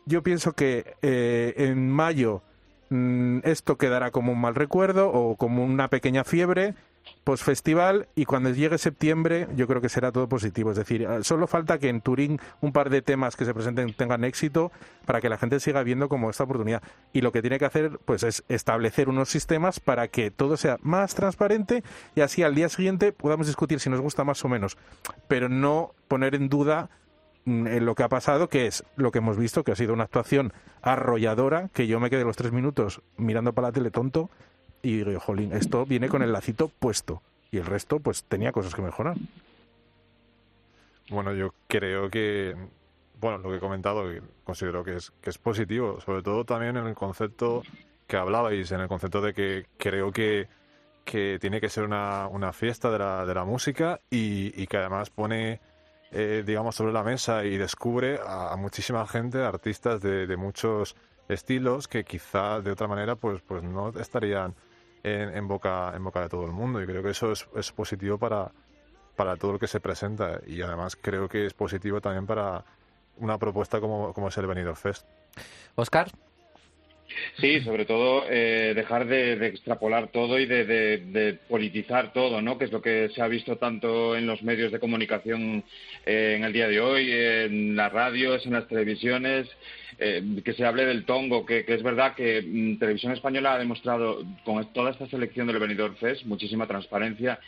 yo pienso que eh, en mayo esto quedará como un mal recuerdo o como una pequeña fiebre post festival y cuando llegue septiembre yo creo que será todo positivo. Es decir eh, solo falta que en Turín un par de temas que se presenten tengan éxito para que la gente siga viendo como esta oportunidad. Y lo que tiene que hacer pues es establecer unos sistemas para que todo sea más transparente y así al día siguiente podamos discutir si nos gusta más o menos. Pero no poner en duda mm, en lo que ha pasado, que es lo que hemos visto, que ha sido una actuación arrolladora, que yo me quedé los tres minutos mirando para la tele tonto y digo, jolín, esto viene con el lacito puesto. Y el resto, pues tenía cosas que mejorar. Bueno, yo creo que, bueno, lo que he comentado, considero que es, que es positivo, sobre todo también en el concepto que hablabais, en el concepto de que creo que, que tiene que ser una, una fiesta de la, de la música y, y que además pone, eh, digamos, sobre la mesa y descubre a, muchísima gente, artistas de, de muchos estilos que quizá de otra manera pues, pues no estarían en, en boca, en boca de todo el mundo. Y creo que eso es, es positivo para, para todo lo que se presenta. Y además creo que es positivo también para una propuesta como, como es el Benidorm Fest. Oscar. Sí, sobre todo eh, dejar de, extrapolar todo y de, politizar todo, ¿no? Que es lo que se ha visto tanto en los medios de comunicación eh, en el día de hoy, en las radios, en las televisiones, eh, que se hable del tongo, que, que es verdad que mm, Televisión Española ha demostrado con toda esta selección del Benidorm Fest muchísima transparencia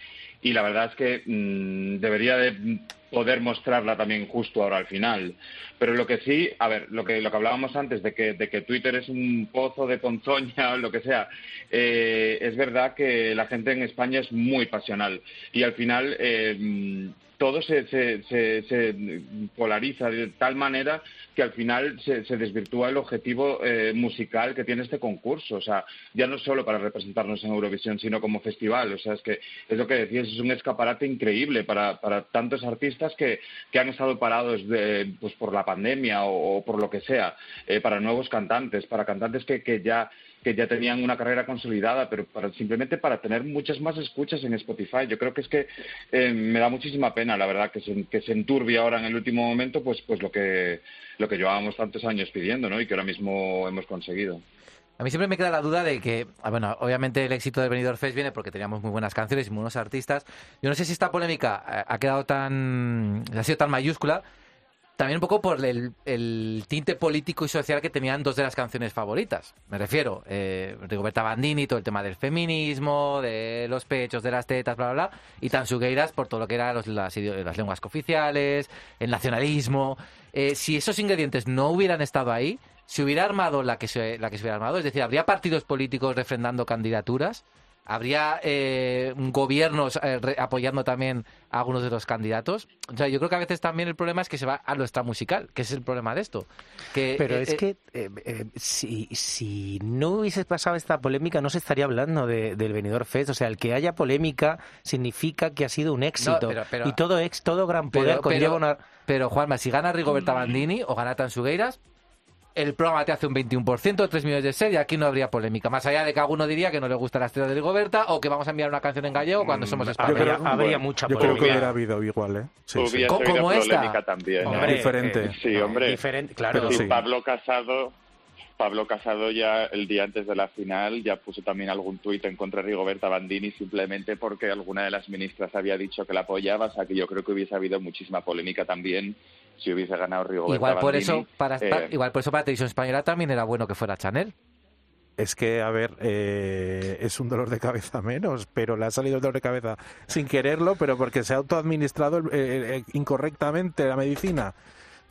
y la verdad es que mm, debería de poder mostrarla también justo ahora al final. Pero lo que sí, a ver, lo que, lo que hablábamos antes de que, de que Twitter es un pozo de ponzoña o lo que sea, eh, es verdad que la gente en España es muy pasional y al final eh, todo se, se, se, se polariza de tal manera que al final se, desvirtúa el objetivo eh, musical que tiene este concurso. O sea, ya no solo para representarnos en Eurovisión, sino como festival. O sea, es que es lo que decías, es un escaparate increíble para, tantos artistas que, que han estado parados de, pues por la pandemia o, o por lo que sea, eh, para nuevos cantantes, para cantantes que, que ya que ya tenían una carrera consolidada, pero para, simplemente para tener muchas más escuchas en Spotify. Yo creo que es que eh, me da muchísima pena, la verdad, que se, que se enturbie ahora en el último momento, pues, pues lo que lo que llevábamos tantos años pidiendo, ¿no? Y que ahora mismo hemos conseguido. A mí siempre me queda la duda de que, ah, bueno, obviamente el éxito del Benidorm Fest viene porque teníamos muy buenas canciones y muy buenos artistas. Yo no sé si esta polémica eh, ha quedado tan, ha sido tan mayúscula, también un poco por el, tinte político y social que tenían dos de las canciones favoritas. Me refiero, eh, Rigoberta Bandini, todo el tema del feminismo, de los pechos, de las tetas, bla, bla, bla, y Tansugueiras por todo lo que eran los- las, las lenguas cooficiales, el nacionalismo. Eh, si esos ingredientes no hubieran estado ahí, se hubiera armado la que la que se hubiera armado, es decir, habría partidos políticos refrendando candidaturas, habría eh, gobiernos eh, re- apoyando también a algunos de los candidatos. O sea, yo creo que a veces también el problema es que se va a lo extramusical, que es el problema de esto. Que, Pero eh, es eh, que eh, eh, si, si no hubiese pasado esta polémica, no se estaría hablando de- del Benidorm Fest. O sea, el que haya polémica significa que ha sido un éxito. pero- pero- y todo ex, todo gran poder pero, conlleva pero, una... pero, Juanma, si gana Rigoberta Bandini o gana Tansugueiras, el programa te hace un 21%, 3 millones de series, y aquí no habría polémica. Más allá de que alguno diría que no le gusta la estrella de Rigoberta o que vamos a enviar una canción en gallego cuando somos españoles. habría- habría mucha Yo creo que polémica. hubiera habido igual, ¿eh? Sí, sí. Hubiese ¿Cómo- habido cómo esta? polémica también. Hombre, ¿eh? Diferente. eh, Sí, hombre. Diferente, claro. Pero Sí, sí. Pablo Casado, Pablo Casado ya el día antes de la final ya puso también algún tuit en contra de Rigoberta Bandini simplemente porque alguna de las ministras había dicho que la apoyaba, o sea que yo creo que hubiese habido muchísima polémica también si hubiese ganado Rigoberta Igual por Bandini. eso para Eh, igual por eso para televisión española también era bueno que fuera Chanel. Es que, a ver, eh, es un dolor de cabeza menos, pero le ha salido el dolor de cabeza sin quererlo, pero porque se ha autoadministrado eh, eh, incorrectamente la medicina.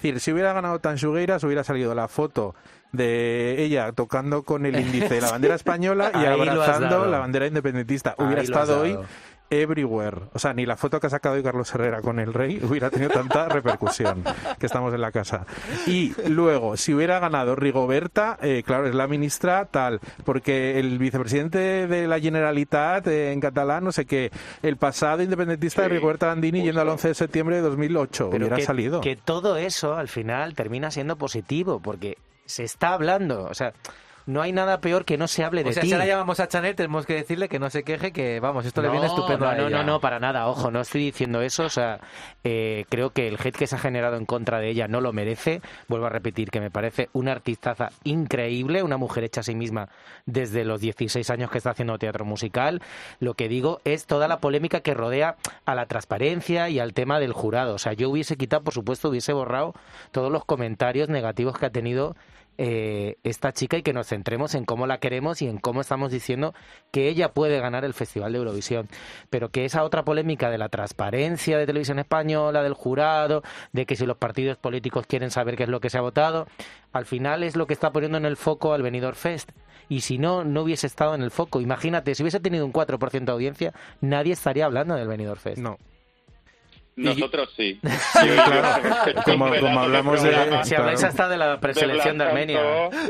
Es decir, si hubiera ganado Tansugueiras, hubiera salido la foto de ella tocando con el índice de la bandera española y abrazando la bandera independentista. Hubiera Ahí estado hoy. Everywhere. O sea, ni la foto que ha sacado hoy Carlos Herrera con el rey hubiera tenido tanta repercusión que estamos en la casa. Y luego, si hubiera ganado Rigoberta, eh, claro, es la ministra tal, porque el vicepresidente de la Generalitat eh, en catalán, no sé qué, el pasado independentista de Rigoberta Bandini yendo al 11 de septiembre de 2008, Pero hubiera que, salido. que todo eso al final termina siendo positivo, porque se está hablando. O sea, no hay nada peor que no se hable de O sea, ti. si ahora llamamos a Chanel, tenemos que decirle que no se queje, que vamos, esto le viene estupendo no, a no, no, no, para nada. Ojo, no estoy diciendo eso. O sea, eh, creo que el hate que se ha generado en contra de ella no lo merece. Vuelvo a repetir que me parece una artistaza increíble, una mujer hecha a sí misma desde los 16 años que está haciendo teatro musical. Lo que digo es toda la polémica que rodea a la transparencia y al tema del jurado. O sea, yo hubiese quitado, por supuesto, hubiese borrado todos los comentarios negativos que ha tenido eh, esta chica y que nos centremos en cómo la queremos y en cómo estamos diciendo que ella puede ganar el Festival de Eurovisión. Pero que esa otra polémica de la transparencia de televisión española, del jurado, de que si los partidos políticos quieren saber qué es lo que se ha votado, al final es lo que está poniendo en el foco al Benidorm Fest. Y si no, no hubiese estado en el foco. Imagínate, si hubiese tenido un 4% de audiencia, nadie estaría hablando del Benidorm Fest. No. Nosotros sí. Sí, claro. Como, como hablamos de... Si habláis claro. hasta de la preselección de Blas Armenia.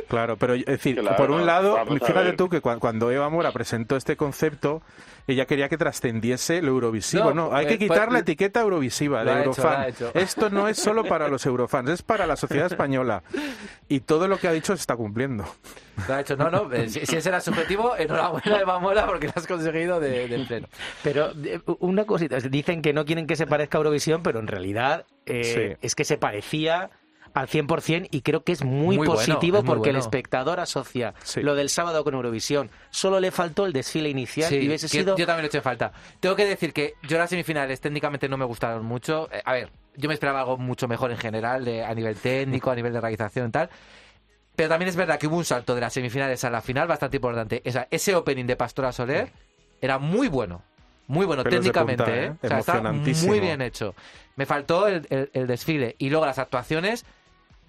Claro, pero es decir, Claro, por un lado, fíjate tú que cua- cuando Eva Mora presentó este concepto, ella quería que trascendiese lo eurovisivo. No, No, hay eh, que quitar pues- la etiqueta eurovisiva de Eurofan. hecho. Esto no es solo para los Eurofans, es para la sociedad española. Y todo lo que ha dicho se está cumpliendo. Lo ha hecho, no, no, eh, si, si ese era su objetivo, enhorabuena Eva Mora porque lo has conseguido de, de pleno. Pero eh, una cosita, dicen que no quieren que se parezca a Eurovisión, pero en realidad eh, Sí. es que se parecía al 100% y creo que es muy, Muy bueno, positivo es muy porque el espectador asocia Sí. lo del sábado con Eurovisión. Solo le faltó el desfile inicial Sí, y hubiese sido... yo también lo eché en falta. Tengo que decir que yo las semifinales técnicamente no me gustaron mucho. Eh, a ver, yo me esperaba algo mucho mejor en general, de- a nivel técnico, a nivel de realización y tal. Pero también es verdad que hubo un salto de las semifinales a la final bastante importante. Esa- ese opening de Pastora Soler era muy bueno. Muy bueno, Pelos técnicamente, punta, ¿eh? ¿eh? O sea, Emocionantísimo. muy bien hecho. Me faltó el, el- el desfile. Y luego las actuaciones,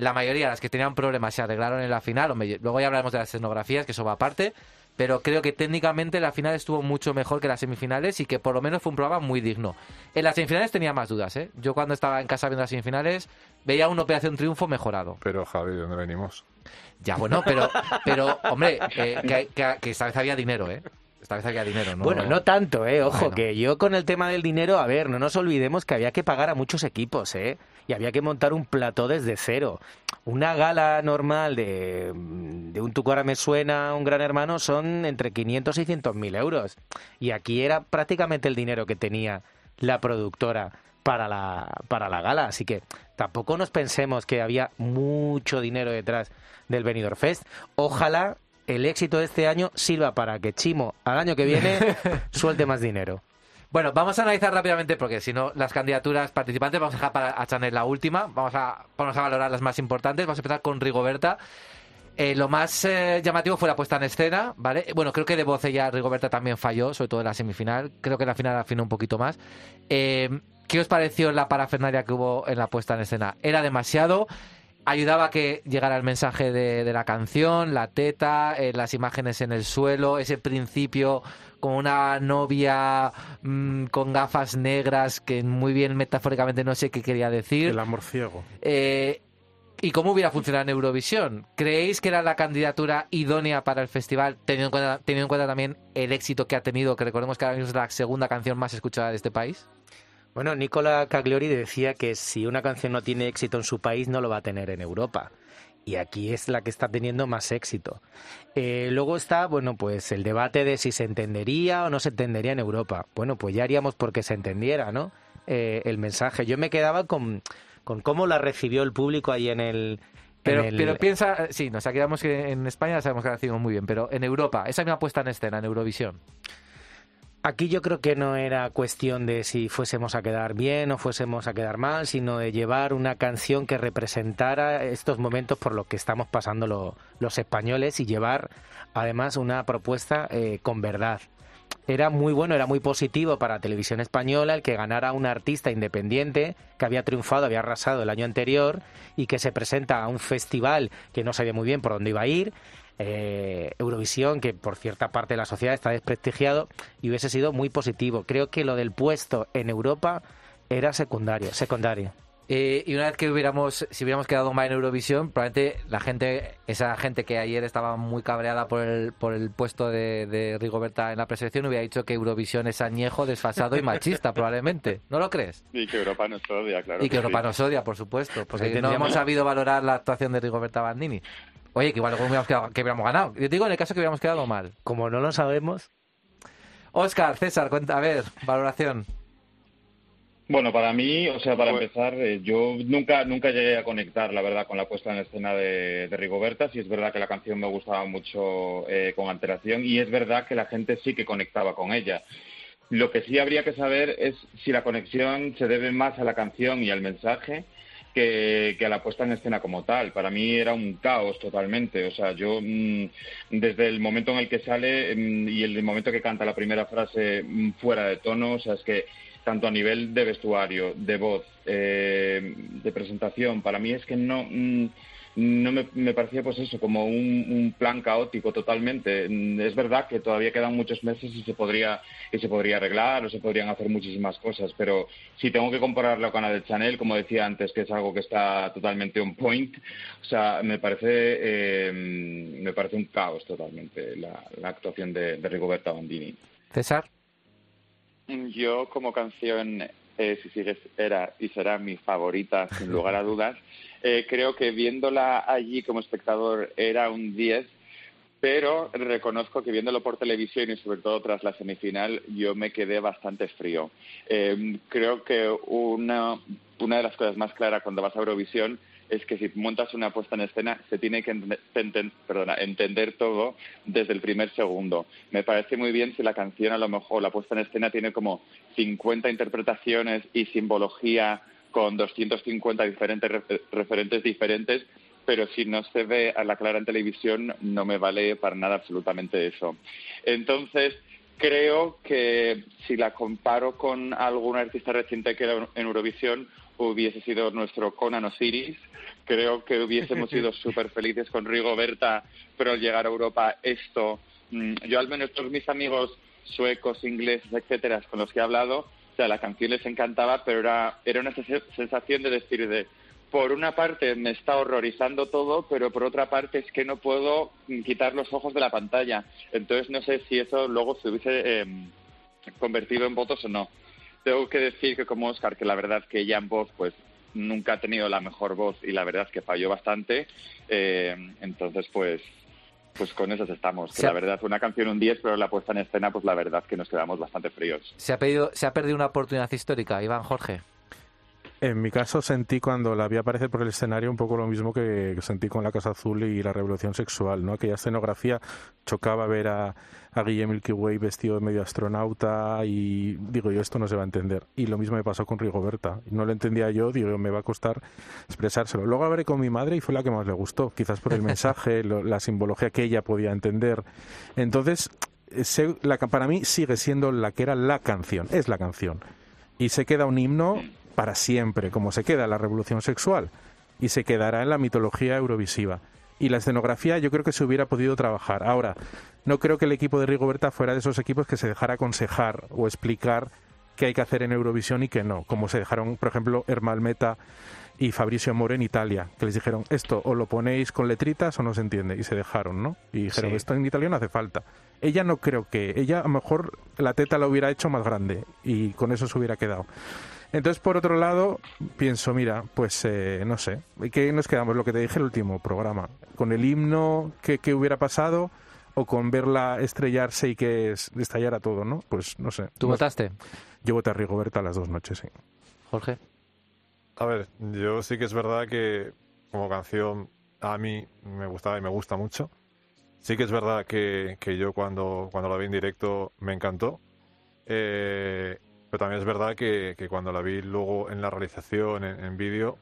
la mayoría, las que tenían problemas, se arreglaron en la final. Hombre, luego ya hablaremos de las escenografías, que eso va aparte. Pero creo que técnicamente la final estuvo mucho mejor que las semifinales y que por lo menos fue un programa muy digno. En las semifinales tenía más dudas, ¿eh? Yo cuando estaba en casa viendo las semifinales veía una Operación Triunfo mejorado. Pero Javi, ¿de dónde venimos? Ya, bueno, pero, pero hombre, eh, que, que- que esta vez había dinero, ¿eh? Esta vez había dinero, ¿no? Bueno, no tanto, ¿eh? Ojo, Bueno. que yo con el tema del dinero, a ver, no nos olvidemos que había que pagar a muchos equipos, ¿eh? Y había que montar un plató desde cero. Una gala normal de, de un Tu me suena, un gran hermano, son entre 500 y 600 mil euros. Y aquí era prácticamente el dinero que tenía la productora para la, para la gala. Así que tampoco nos pensemos que había mucho dinero detrás del Benidorm Fest. Ojalá el éxito de este año sirva para que Chimo al año que viene suelte más dinero. Bueno, vamos a analizar rápidamente, porque si no, las candidaturas participantes, vamos a dejar para a Chanel la última, vamos a, vamos a valorar las más importantes, vamos a empezar con Rigoberta. Eh, lo más eh, llamativo fue la puesta en escena, ¿vale? Bueno, creo que de voz ella, Rigoberta, también falló, sobre todo en la semifinal. Creo que en la final afinó un poquito más. Eh, ¿Qué os pareció la parafernalia que hubo en la puesta en escena? ¿Era demasiado? ayudaba a que llegara el mensaje de, de la canción, la teta, eh, las imágenes en el suelo, ese principio como una novia mm, con gafas negras que muy bien metafóricamente no sé qué quería decir. El amor ciego. Eh, ¿Y cómo hubiera funcionado en Eurovisión? ¿Creéis que era la candidatura idónea para el festival, teniendo en cuenta, teniendo en cuenta también el éxito que ha tenido, que recordemos que ahora mismo es la segunda canción más escuchada de este país? Bueno, Nicola Cagliori decía que si una canción no tiene éxito en su país, no lo va a tener en Europa. Y aquí es la que está teniendo más éxito. Eh, luego está, bueno, pues el debate de si se entendería o no se entendería en Europa. Bueno, pues ya haríamos porque se entendiera, ¿no? Eh, el mensaje. Yo me quedaba con, con cómo la recibió el público ahí en el... Pero, en el- pero piensa, sí, nos quedamos que en España sabemos que la recibimos muy bien, pero en Europa, esa misma puesta en escena, en Eurovisión. Aquí yo creo que no era cuestión de si fuésemos a quedar bien o fuésemos a quedar mal, sino de llevar una canción que representara estos momentos por los que estamos pasando lo- los españoles y llevar además una propuesta eh, con verdad. Era muy bueno, era muy positivo para Televisión Española el que ganara un artista independiente que había triunfado, había arrasado el año anterior y que se presenta a un festival que no sabía muy bien por dónde iba a ir eh, Eurovisión, que por cierta parte de la sociedad está desprestigiado, y hubiese sido muy positivo. Creo que lo del puesto en Europa era secundario, secundario. Eh, y una vez que hubiéramos, si hubiéramos quedado mal en Eurovisión, probablemente la gente, esa gente que ayer estaba muy cabreada por el, por el puesto de, de Rigoberta en la preselección, hubiera dicho que Eurovisión es añejo, desfasado y machista, probablemente. ¿No lo crees? Y que Europa nos odia, claro. y que sí. Europa nos odia, por supuesto, porque no hemos sabido valorar la actuación de Rigoberta Bandini. Oye, que igual luego hubiéramos quedado- que hubiéramos ganado. Yo digo en el caso que hubiéramos quedado mal. Como no lo sabemos, Oscar, César, cuenta, a ver, valoración. Bueno, para mí, o sea, para Pues- empezar, eh, yo nunca nunca llegué a conectar, la verdad, con la puesta en escena de, de Rigoberta. Sí es verdad que la canción me gustaba mucho eh, con antelación y es verdad que la gente sí que conectaba con ella. Lo que sí habría que saber es si la conexión se debe más a la canción y al mensaje que, que la puesta en escena como tal. Para mí era un caos totalmente. O sea, yo mm, desde el momento en el que sale mm, y el momento que canta la primera frase mm, fuera de tono, o sea, es que tanto a nivel de vestuario, de voz, eh, de presentación, para mí es que no, mm, no me, me parecía pues eso, como un, un, plan caótico totalmente. Es verdad que todavía quedan muchos meses y se podría, y se podría arreglar o se podrían hacer muchísimas cosas, pero si tengo que compararlo con la de Chanel, como decía antes, que es algo que está totalmente on point, o sea, me parece, eh, me parece un caos totalmente la, la actuación de, de Rigoberta Bandini. César. Yo como canción eh, si sigues era y será mi favorita sin lugar a dudas. Eh, creo que viéndola allí como espectador era un 10, pero reconozco que viéndolo por televisión y sobre todo tras la semifinal yo me quedé bastante frío. Eh, creo que una, una de las cosas más claras cuando vas a Eurovisión es que si montas una puesta en escena se tiene que perdona, entender todo desde el primer segundo. Me parece muy bien si la canción a lo mejor la puesta en escena tiene como 50 interpretaciones y simbología con 250 diferentes referentes diferentes, pero si no se ve a la clara en televisión no me vale para nada absolutamente eso. Entonces, creo que si la comparo con algún artista reciente que era en Eurovisión, hubiese sido nuestro Conan Osiris. Creo que hubiésemos sido súper felices con Rigoberta, pero al llegar a Europa esto, mm, yo al menos todos mis amigos suecos, ingleses, etcétera, con los que he hablado, o sea, la canción les encantaba, pero era, era una sensación de decir de, por una parte me está horrorizando todo, pero por otra parte es que no puedo quitar los ojos de la pantalla. Entonces no sé si eso luego se hubiese em, convertido en votos o no tengo que decir que como Oscar, que la verdad que Jan voz, pues nunca ha tenido la mejor voz y la verdad es que falló bastante. Eh, entonces, pues pues con esas estamos. Que la verdad, una canción un 10, pero la puesta en escena, pues la verdad que nos quedamos bastante fríos. Se ha, pedido, se ha perdido una oportunidad histórica, Iván Jorge. En mi caso sentí cuando la vi aparecer por el escenario un poco lo mismo que sentí con la Casa Azul y la Revolución Sexual, ¿no? Aquella escenografía chocaba ver a, a Guillem Milky Way vestido de medio astronauta y digo yo, esto no se va a entender. Y lo mismo me pasó con Rigoberta. No lo entendía yo, digo, me va a costar expresárselo. Luego hablé con mi madre y fue la que más le gustó, quizás por el mensaje, la simbología que ella podía entender. Entonces, la, para mí sigue siendo la que era la canción, es la canción. Y se queda un himno para siempre, como se queda la revolución sexual, y se quedará en la mitología eurovisiva. Y la escenografía yo creo que se hubiera podido trabajar. Ahora, no creo que el equipo de Rigoberta fuera de esos equipos que se dejara aconsejar o explicar qué hay que hacer en Eurovisión y qué no, como se dejaron, por ejemplo, Ermal Meta y Fabricio More en Italia, que les dijeron, esto o lo ponéis con letritas o no se entiende, y se dejaron, ¿no? Y dijeron, esto en italiano hace falta. Ella no creo que, ella a lo mejor la teta la hubiera hecho más grande y con eso se hubiera quedado. Entonces, por otro lado, pienso, mira, pues eh, no sé, ¿qué nos quedamos? Lo que te dije el último programa, con el himno que, hubiera pasado o con verla estrellarse y que estallara todo, ¿no? Pues no sé. ¿Tú votaste? Yo voté a Rigoberta las dos noches, sí. Jorge. A ver, yo sí que es verdad que como canción a mí me gustaba y me gusta mucho. Sí que es verdad que, que yo cuando, cuando la vi en directo me encantó. Eh, pero también es verdad que, cuando la vi luego en la realización, en, vídeo,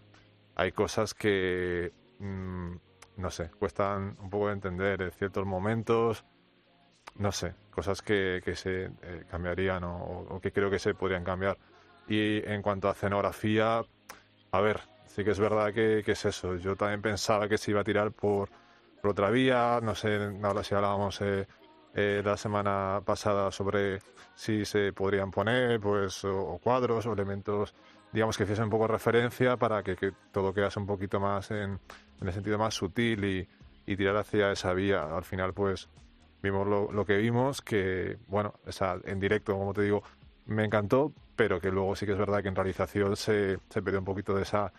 hay cosas que, mm, no sé, cuestan un poco de entender en ciertos momentos, no sé, cosas que, se eh, cambiarían o, que creo que se podrían cambiar. Y en cuanto a escenografía, a ver, sí que es verdad que, es eso. Yo también pensaba que se iba a tirar por, otra vía, no sé, ahora si hablábamos... Eh, eh, la semana pasada sobre si se podrían poner pues o, cuadros o elementos digamos que hiciesen un poco referencia para que, todo quedase un poquito más en, en el sentido más sutil y, tirar hacia esa vía. Al final pues vimos lo, que vimos que bueno esa, en directo como te digo me encantó pero que luego sí que es verdad que en realización se, se perdió un poquito de esa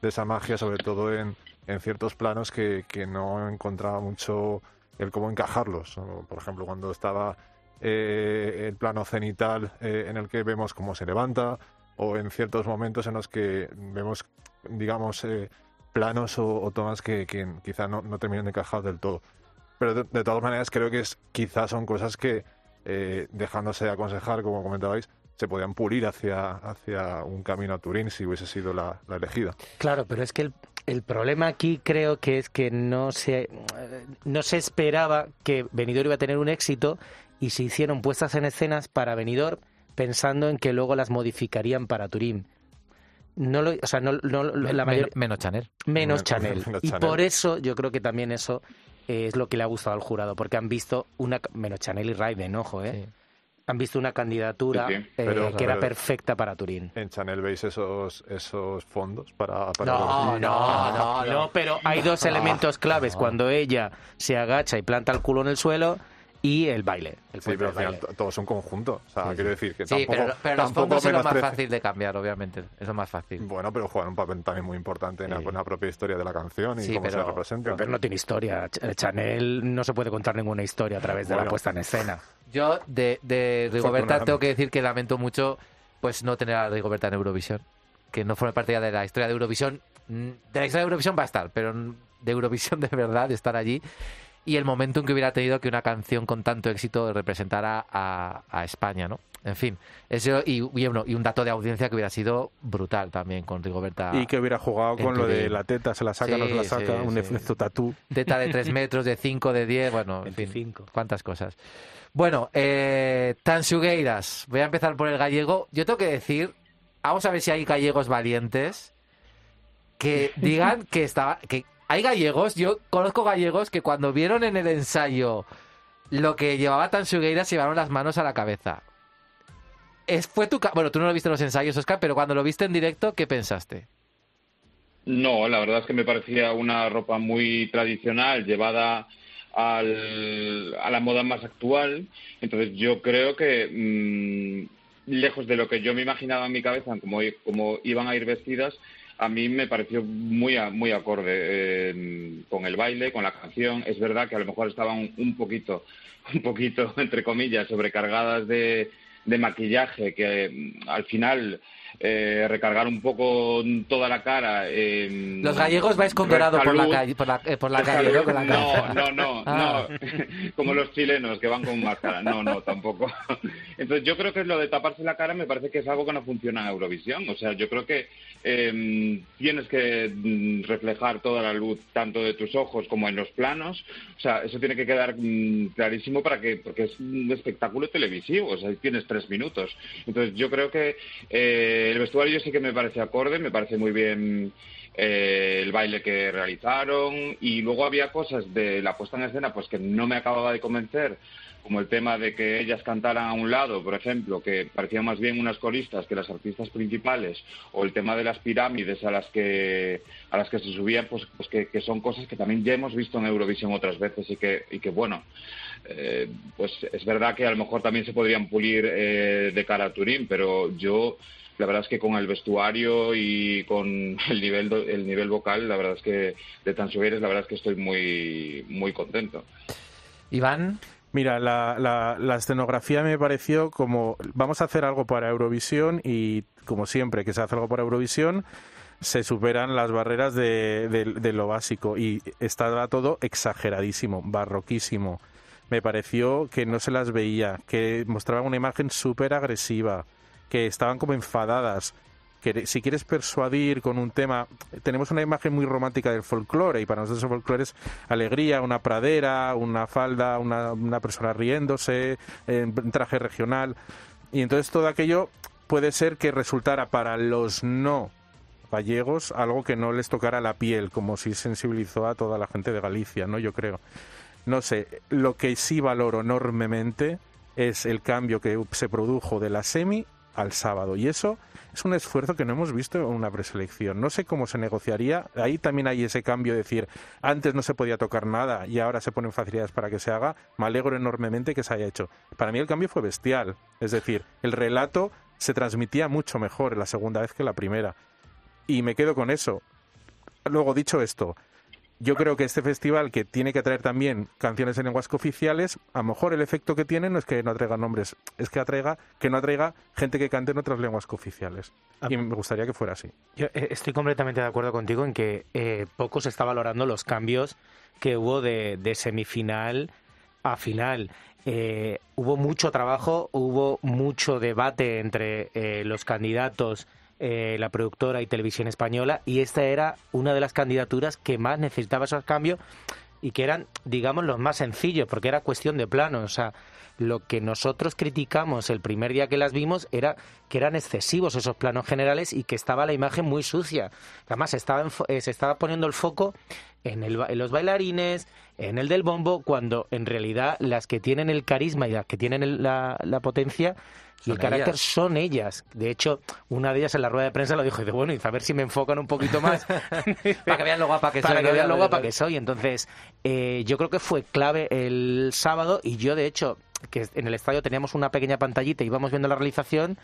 de esa magia sobre todo en, en ciertos planos que, que no encontraba mucho el cómo encajarlos. Por ejemplo, cuando estaba eh, el plano cenital eh, en el que vemos cómo se levanta, o en ciertos momentos en los que vemos, digamos, eh, planos o, tomas que, quizá no, no, terminan de encajar del todo. Pero de, todas maneras creo que es, quizás son cosas que, dejándose aconsejar, como comentabais, se podían pulir hacia, hacia un camino a Turín si hubiese sido la, la elegida. Claro, pero es que el, el problema aquí creo que es que no se, no se esperaba que Benidorm iba a tener un éxito y se hicieron puestas en escenas para Benidorm pensando en que luego las modificarían para Turín. no lo, o sea, no, no- la mayor, Men- menos Chanel. menos Men- Chanel. menos Y Chanel. por eso yo creo que también eso eh, es lo que le ha gustado al jurado, porque han visto una menos Chanel y Raiden, ojo, eh. Sí. Han visto una candidatura Sí, sí. eh, que era pero- perfecta para Turín. ¿En Chanel veis esos, esos fondos para, para No, los- no, no, no. No, pero hay dos elementos claves cuando ella se agacha y planta el culo en el suelo y el baile. El Sí, pero al final todo es un conjunto. O sea, Sí, quiero decir que Sí, tampoco, pero, pero los tampoco fondos es lo más fácil de cambiar, obviamente. Es lo más fácil. Bueno, pero juegan un papel también muy importante en la, en la propia historia de la canción y Sí, cómo pero- se representa. Pero no tiene historia. Ch- Chanel no se puede contar ninguna historia a través de la Bueno. puesta en escena. Yo de, de Rigoberta tengo que decir que lamento mucho pues no tener a Rigoberta en Eurovisión. Que no forme parte ya de la historia de Eurovisión. Mm, De la historia de Eurovisión va a estar, pero de Eurovisión de verdad, de estar allí. Y el momento en que hubiera tenido que una canción con tanto éxito representara a, a España, ¿no? En fin, eso y, y, bueno, y un dato de audiencia que hubiera sido brutal también con Rigoberta. Y que hubiera jugado con lo de la teta, se la saca, no se la Sí, saca, sí, un sí. efecto tatú. Teta de 3 metros, de 5, de 10, bueno, en fin, 25. cuántas cosas. Bueno, eh, Tansugueiras, voy a empezar por el gallego. Yo tengo que decir, vamos a ver si hay gallegos valientes que digan que estaba, que hay gallegos, yo conozco gallegos que cuando vieron en el ensayo lo que llevaba Tansugueiras se llevaron las manos a la cabeza. Es, fue tu, bueno, tú no lo viste en los ensayos, Oscar, pero cuando lo viste en directo, ¿qué pensaste? No, la verdad es que me parecía una ropa muy tradicional, llevada al- a la moda más actual. Entonces yo creo que, mm, lejos de lo que yo me imaginaba en mi cabeza, como, como iban a ir vestidas, a mí me pareció muy, a- muy acorde eh, con el baile, con la canción. Es verdad que a lo mejor estaban un poquito, un poquito, entre comillas, sobrecargadas de, de maquillaje, que mm, al final eh, recargar un poco toda la cara. eh, Los gallegos vais con dorado por la calle, por la, eh, por la calle, ¿no? Con la no, cabeza. no, no, Ah. no. Como los chilenos que van con máscara. No, no, tampoco. Entonces yo creo que lo de taparse la cara me parece que es algo que no funciona en Eurovisión. O sea, yo creo que eh, tienes que mm, reflejar toda la luz tanto de tus ojos como en los planos. O sea, eso tiene que quedar mm, clarísimo para que, porque es un espectáculo televisivo. O sea, tienes tres minutos. Entonces yo creo que eh, el vestuario sí que me parece acorde, me parece muy bien eh, el baile que realizaron y luego había cosas de la puesta en escena pues que no me acababa de convencer como el tema de que ellas cantaran a un lado, por ejemplo, que parecían más bien unas coristas que las artistas principales, o el tema de las pirámides a las que a las que se subían, pues, pues que, que son cosas que también ya hemos visto en Eurovisión otras veces y que, y que bueno, eh, pues es verdad que a lo mejor también se podrían pulir eh, de cara a Turín, pero yo la verdad es que con el vestuario y con el nivel el nivel vocal, la verdad es que de Tansugueres, la verdad es que estoy muy muy contento. Iván, Mira, la, la, la escenografía me pareció como vamos a hacer algo para Eurovisión y como siempre que se hace algo para Eurovisión se superan las barreras de, de- de lo básico y estaba todo exageradísimo, barroquísimo. Me pareció que no se las veía, que mostraban una imagen súper agresiva, que estaban como enfadadas, si quieres persuadir con un tema, tenemos una imagen muy romántica del folclore y para nosotros el folclore es alegría, una pradera, una falda, una, persona riéndose, en traje regional y entonces todo aquello puede ser que resultara para los no gallegos algo que no les tocara la piel, como si sensibilizó a toda la gente de Galicia, ¿no? Yo creo. No sé, lo que sí valoro enormemente es el cambio que se produjo de la semi al sábado. Y eso es un esfuerzo que no hemos visto en una preselección. No sé cómo se negociaría. Ahí también hay ese cambio de decir, antes no se podía tocar nada y ahora se ponen facilidades para que se haga. Me alegro enormemente que se haya hecho. Para mí el cambio fue bestial. Es decir, el relato se transmitía mucho mejor la segunda vez que la primera. Y me quedo con eso. Luego, dicho esto, yo creo que este festival que tiene que atraer también canciones en lenguas oficiales, a lo mejor el efecto que tiene no es que no atraiga nombres, es que atraiga que no atraiga gente que cante en otras lenguas oficiales. Y me gustaría que fuera así. Yo eh, estoy completamente de acuerdo contigo en que eh, poco se está valorando los cambios que hubo de, de semifinal a final. Eh, hubo mucho trabajo, hubo mucho debate entre eh, los candidatos, eh, la productora y Televisión Española, y esta era una de las candidaturas que más necesitaba esos cambios y que eran, digamos, los más sencillos, porque era cuestión de plano. O sea, lo que nosotros criticamos el primer día que las vimos era que eran excesivos esos planos generales y que estaba la imagen muy sucia. Además, estaba eh, se estaba poniendo el foco en, el en los bailarines, en el del bombo, cuando en realidad las que tienen el carisma y las que tienen el- la, la potencia y el carácter ellas. son ellas. De hecho, una de ellas en la rueda de prensa lo dijo, dice, bueno, y a ver si me enfocan un poquito más. Para que vean lo guapa que para soy, que ¿no? vean lo guapa que soy. Entonces, eh, yo creo que fue clave el sábado y yo, de hecho, que en el estadio teníamos una pequeña pantallita y íbamos viendo la realización,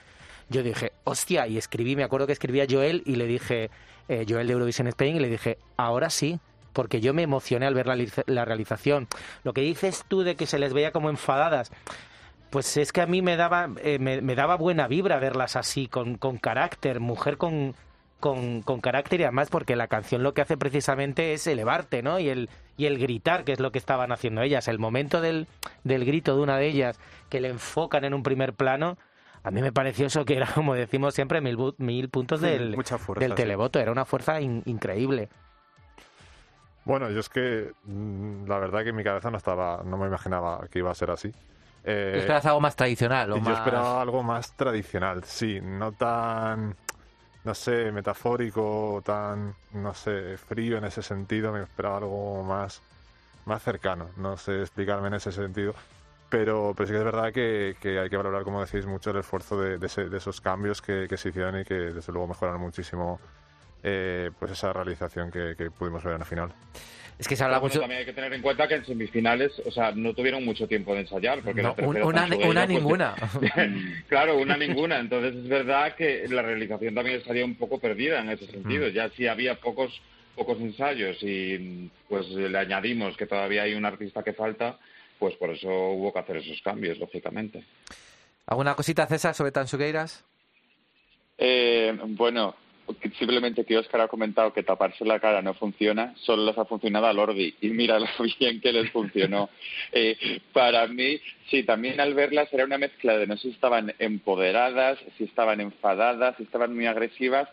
yo dije, hostia, y escribí, me acuerdo que escribí a Joel y le dije, eh, Joel de Eurovision Spain, y le dije, ahora sí, porque yo me emocioné al ver la realización. Lo que dices tú de que se les veía como enfadadas, pues es que a mí me daba, eh, me, me daba buena vibra verlas así, con, con carácter, mujer con, con, con carácter y además porque la canción lo que hace precisamente es elevarte, ¿no? Y el, y el gritar, que es lo que estaban haciendo ellas. El momento del, del grito de una de ellas, que le enfocan en un primer plano, a mí me pareció eso que era, como decimos siempre, mil, bu- mil puntos Sí, del, mucha fuerza, del sí. televoto. Era una fuerza in- increíble. Bueno, yo es que mm, la verdad que en mi cabeza no estaba, no me imaginaba que iba a ser así. Eh, algo más tradicional o yo más... esperaba algo más tradicional, sí, no tan, no sé, metafórico, tan, no sé, frío en ese sentido. Me esperaba algo más, más cercano. No sé explicarme en ese sentido. Pero, pero sí que es verdad que, que hay que valorar, como decís, mucho el esfuerzo de, de ese- de esos cambios que, que se hicieron y que desde luego mejoraron muchísimo eh, pues esa realización que, que pudimos ver en la final. Es que se habla bueno, mucho... También hay que tener en cuenta que en semifinales, o sea, no tuvieron mucho tiempo de ensayar. Porque No, la tercera un- una, una pues, ninguna. claro, una ninguna. Entonces es verdad que la realización también estaría un poco perdida en ese Mm. sentido. Ya si había pocos pocos ensayos y pues le añadimos que todavía hay un artista que falta, pues por eso hubo que hacer esos cambios, lógicamente. ¿Alguna cosita, César, sobre Tansugueiras? Eh, bueno, simplemente que Oscar ha comentado que taparse la cara no funciona, solo les ha funcionado a Lordi y mira lo bien que les funcionó. Eh, para mí, sí, también al verlas era una mezcla de no sé si estaban empoderadas, si estaban enfadadas, si estaban muy agresivas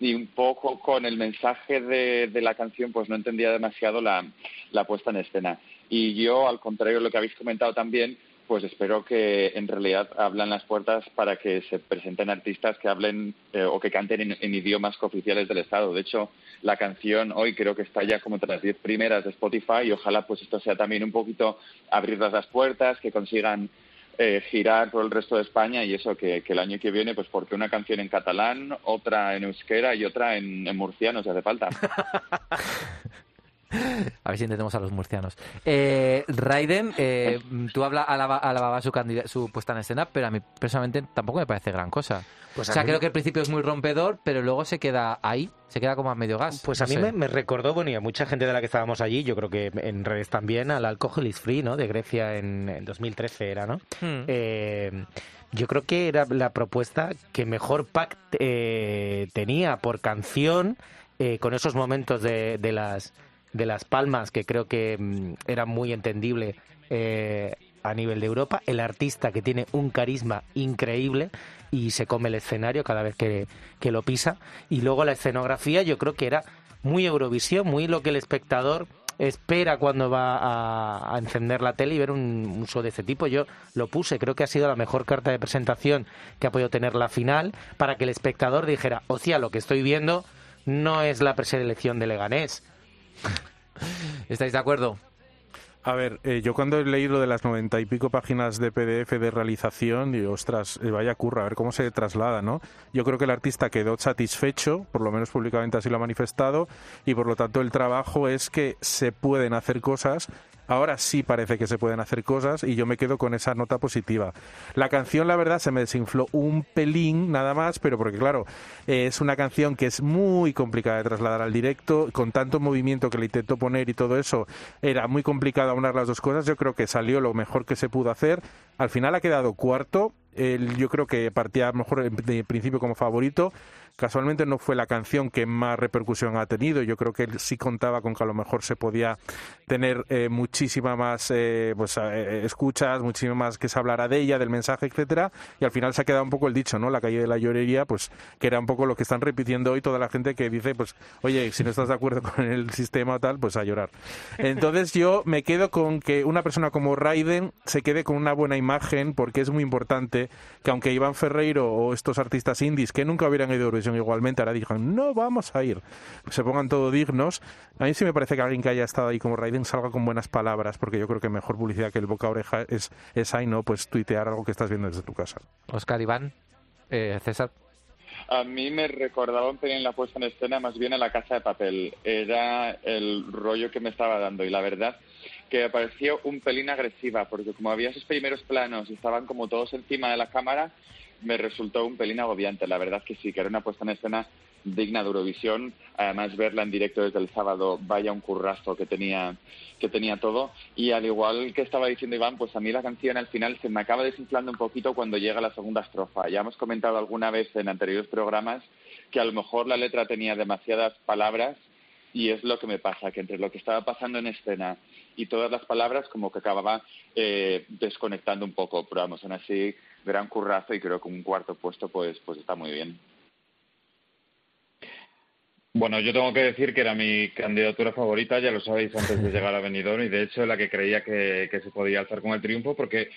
y un poco con el mensaje de, la canción pues no entendía demasiado la, la puesta en escena. Y yo, al contrario de lo que habéis comentado también, pues espero que en realidad abran las puertas para que se presenten artistas que hablen eh, o que canten en, en idiomas cooficiales del Estado. De hecho, la canción hoy creo que está ya como entre las diez primeras de Spotify y ojalá pues esto sea también un poquito abrirlas las puertas, que consigan eh, girar por el resto de España y eso, que, que el año que viene, pues porque una canción en catalán, otra en euskera y otra en, en murciano, si hace falta. A ver si entendemos a los murcianos. Eh, Raiden, eh, tú habla, alaba, alababa su, su puesta en escena, pero a mí personalmente tampoco me parece gran cosa. Pues o sea, mí- creo que el principio es muy rompedor, pero luego se queda ahí, se queda como a medio gas. Pues No a mí me, me recordó, bueno, y a mucha gente de la que estábamos allí, yo creo que en redes también, al Alcohol is Free, ¿no? De Grecia en, en 2013 era, ¿no? Hmm. Eh, yo creo que era la propuesta que mejor pack eh, tenía por canción, eh, con esos momentos de, de las de las palmas que creo que mm, era muy entendible eh, a nivel de Europa, el artista que tiene un carisma increíble y se come el escenario cada vez que, que lo pisa, y luego la escenografía yo creo que era muy Eurovisión, muy lo que el espectador espera cuando va a, encender la tele y ver un, un show de este tipo. Yo lo puse, creo que ha sido la mejor carta de presentación que ha podido tener la final para que el espectador dijera, hostia, lo que estoy viendo no es la preselección de Leganés. ¿Estáis de acuerdo? A ver, eh, yo cuando he leído de las noventa y pico páginas de PDF de realización, digo, ostras, eh, vaya curra, a ver cómo se traslada, ¿no? Yo creo que el artista quedó satisfecho, por lo menos públicamente así lo ha manifestado, y por lo tanto el trabajo es que se pueden hacer cosas. Ahora sí parece que se pueden hacer cosas y yo me quedo con esa nota positiva. La canción, la verdad, se me desinfló un pelín nada más, pero porque claro, es una canción que es muy complicada de trasladar al directo, con tanto movimiento que le intento poner y todo eso, era muy complicado aunar las dos cosas. Yo creo que salió lo mejor que se pudo hacer. Al final ha quedado cuarto. Yo creo que partía mejor de principio como favorito. Casualmente no fue la canción que más repercusión ha tenido. Yo creo que él sí contaba con que a lo mejor se podía tener eh, muchísima más eh, pues, eh, escuchas, muchísima más que se hablara de ella, del mensaje, etcétera, y al final se ha quedado un poco el dicho, ¿no? La calle de la llorería, pues que era un poco lo que están repitiendo hoy toda la gente que dice, pues, oye, si no estás de acuerdo con el sistema tal, pues a llorar. Entonces yo me quedo con que una persona como Raiden se quede con una buena imagen, porque es muy importante que aunque Iván Ferreiro o estos artistas indies que nunca hubieran ido a Eurovisión igualmente, ahora digan, no vamos a ir, se pongan todo dignos. A mí sí me parece que alguien que haya estado ahí como Raiden salga con buenas palabras, porque yo creo que mejor publicidad que el boca a oreja es, es ahí, ¿no? Pues tuitear algo que estás viendo desde tu casa. Oscar Iván, eh, César. A mí me recordaba un pelín la puesta en escena más bien a la casa de papel. Era el rollo que me estaba dando y la verdad que me pareció un pelín agresiva porque como había esos primeros planos y estaban como todos encima de la cámara, me resultó un pelín agobiante. La verdad que sí, que era una puesta en escena digna de Eurovisión. Además, verla en directo desde el sábado, vaya un currazo que tenía, que tenía todo. Y al igual que estaba diciendo Iván, pues a mí la canción al final se me acaba desinflando un poquito cuando llega la segunda estrofa. Ya hemos comentado alguna vez en anteriores programas que a lo mejor la letra tenía demasiadas palabras y es lo que me pasa, que entre lo que estaba pasando en escena y todas las palabras como que acababa eh, desconectando un poco, pero vamos, aún así gran currazo y creo que un cuarto puesto pues, pues está muy bien. Bueno, yo tengo que decir que era mi candidatura favorita, ya lo sabéis antes de llegar a Benidorm y de hecho la que creía que, se podía alzar con el triunfo porque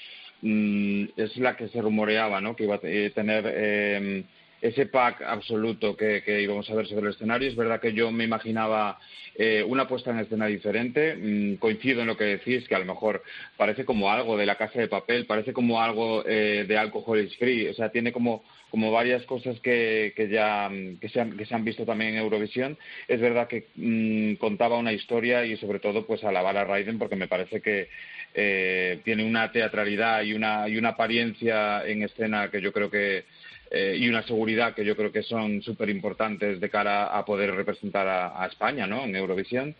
mm, es la que se rumoreaba, ¿no? Que iba a tener eh, ese pack absoluto que, que, íbamos a ver sobre el escenario. Es verdad que yo me imaginaba eh, una puesta en escena diferente. Mm, coincido en lo que decís, que a lo mejor parece como algo de la casa de papel, parece como algo eh, de alcohol is free. O sea, tiene como, como varias cosas que, que ya que se, han, que se han visto también en Eurovisión. Es verdad que mm, contaba una historia y sobre todo pues alabar a Raiden porque me parece que eh, tiene una teatralidad y una, y una apariencia en escena que yo creo que eh, y una seguridad que yo creo que son súper importantes de cara a poder representar a, España ¿no? en Eurovisión.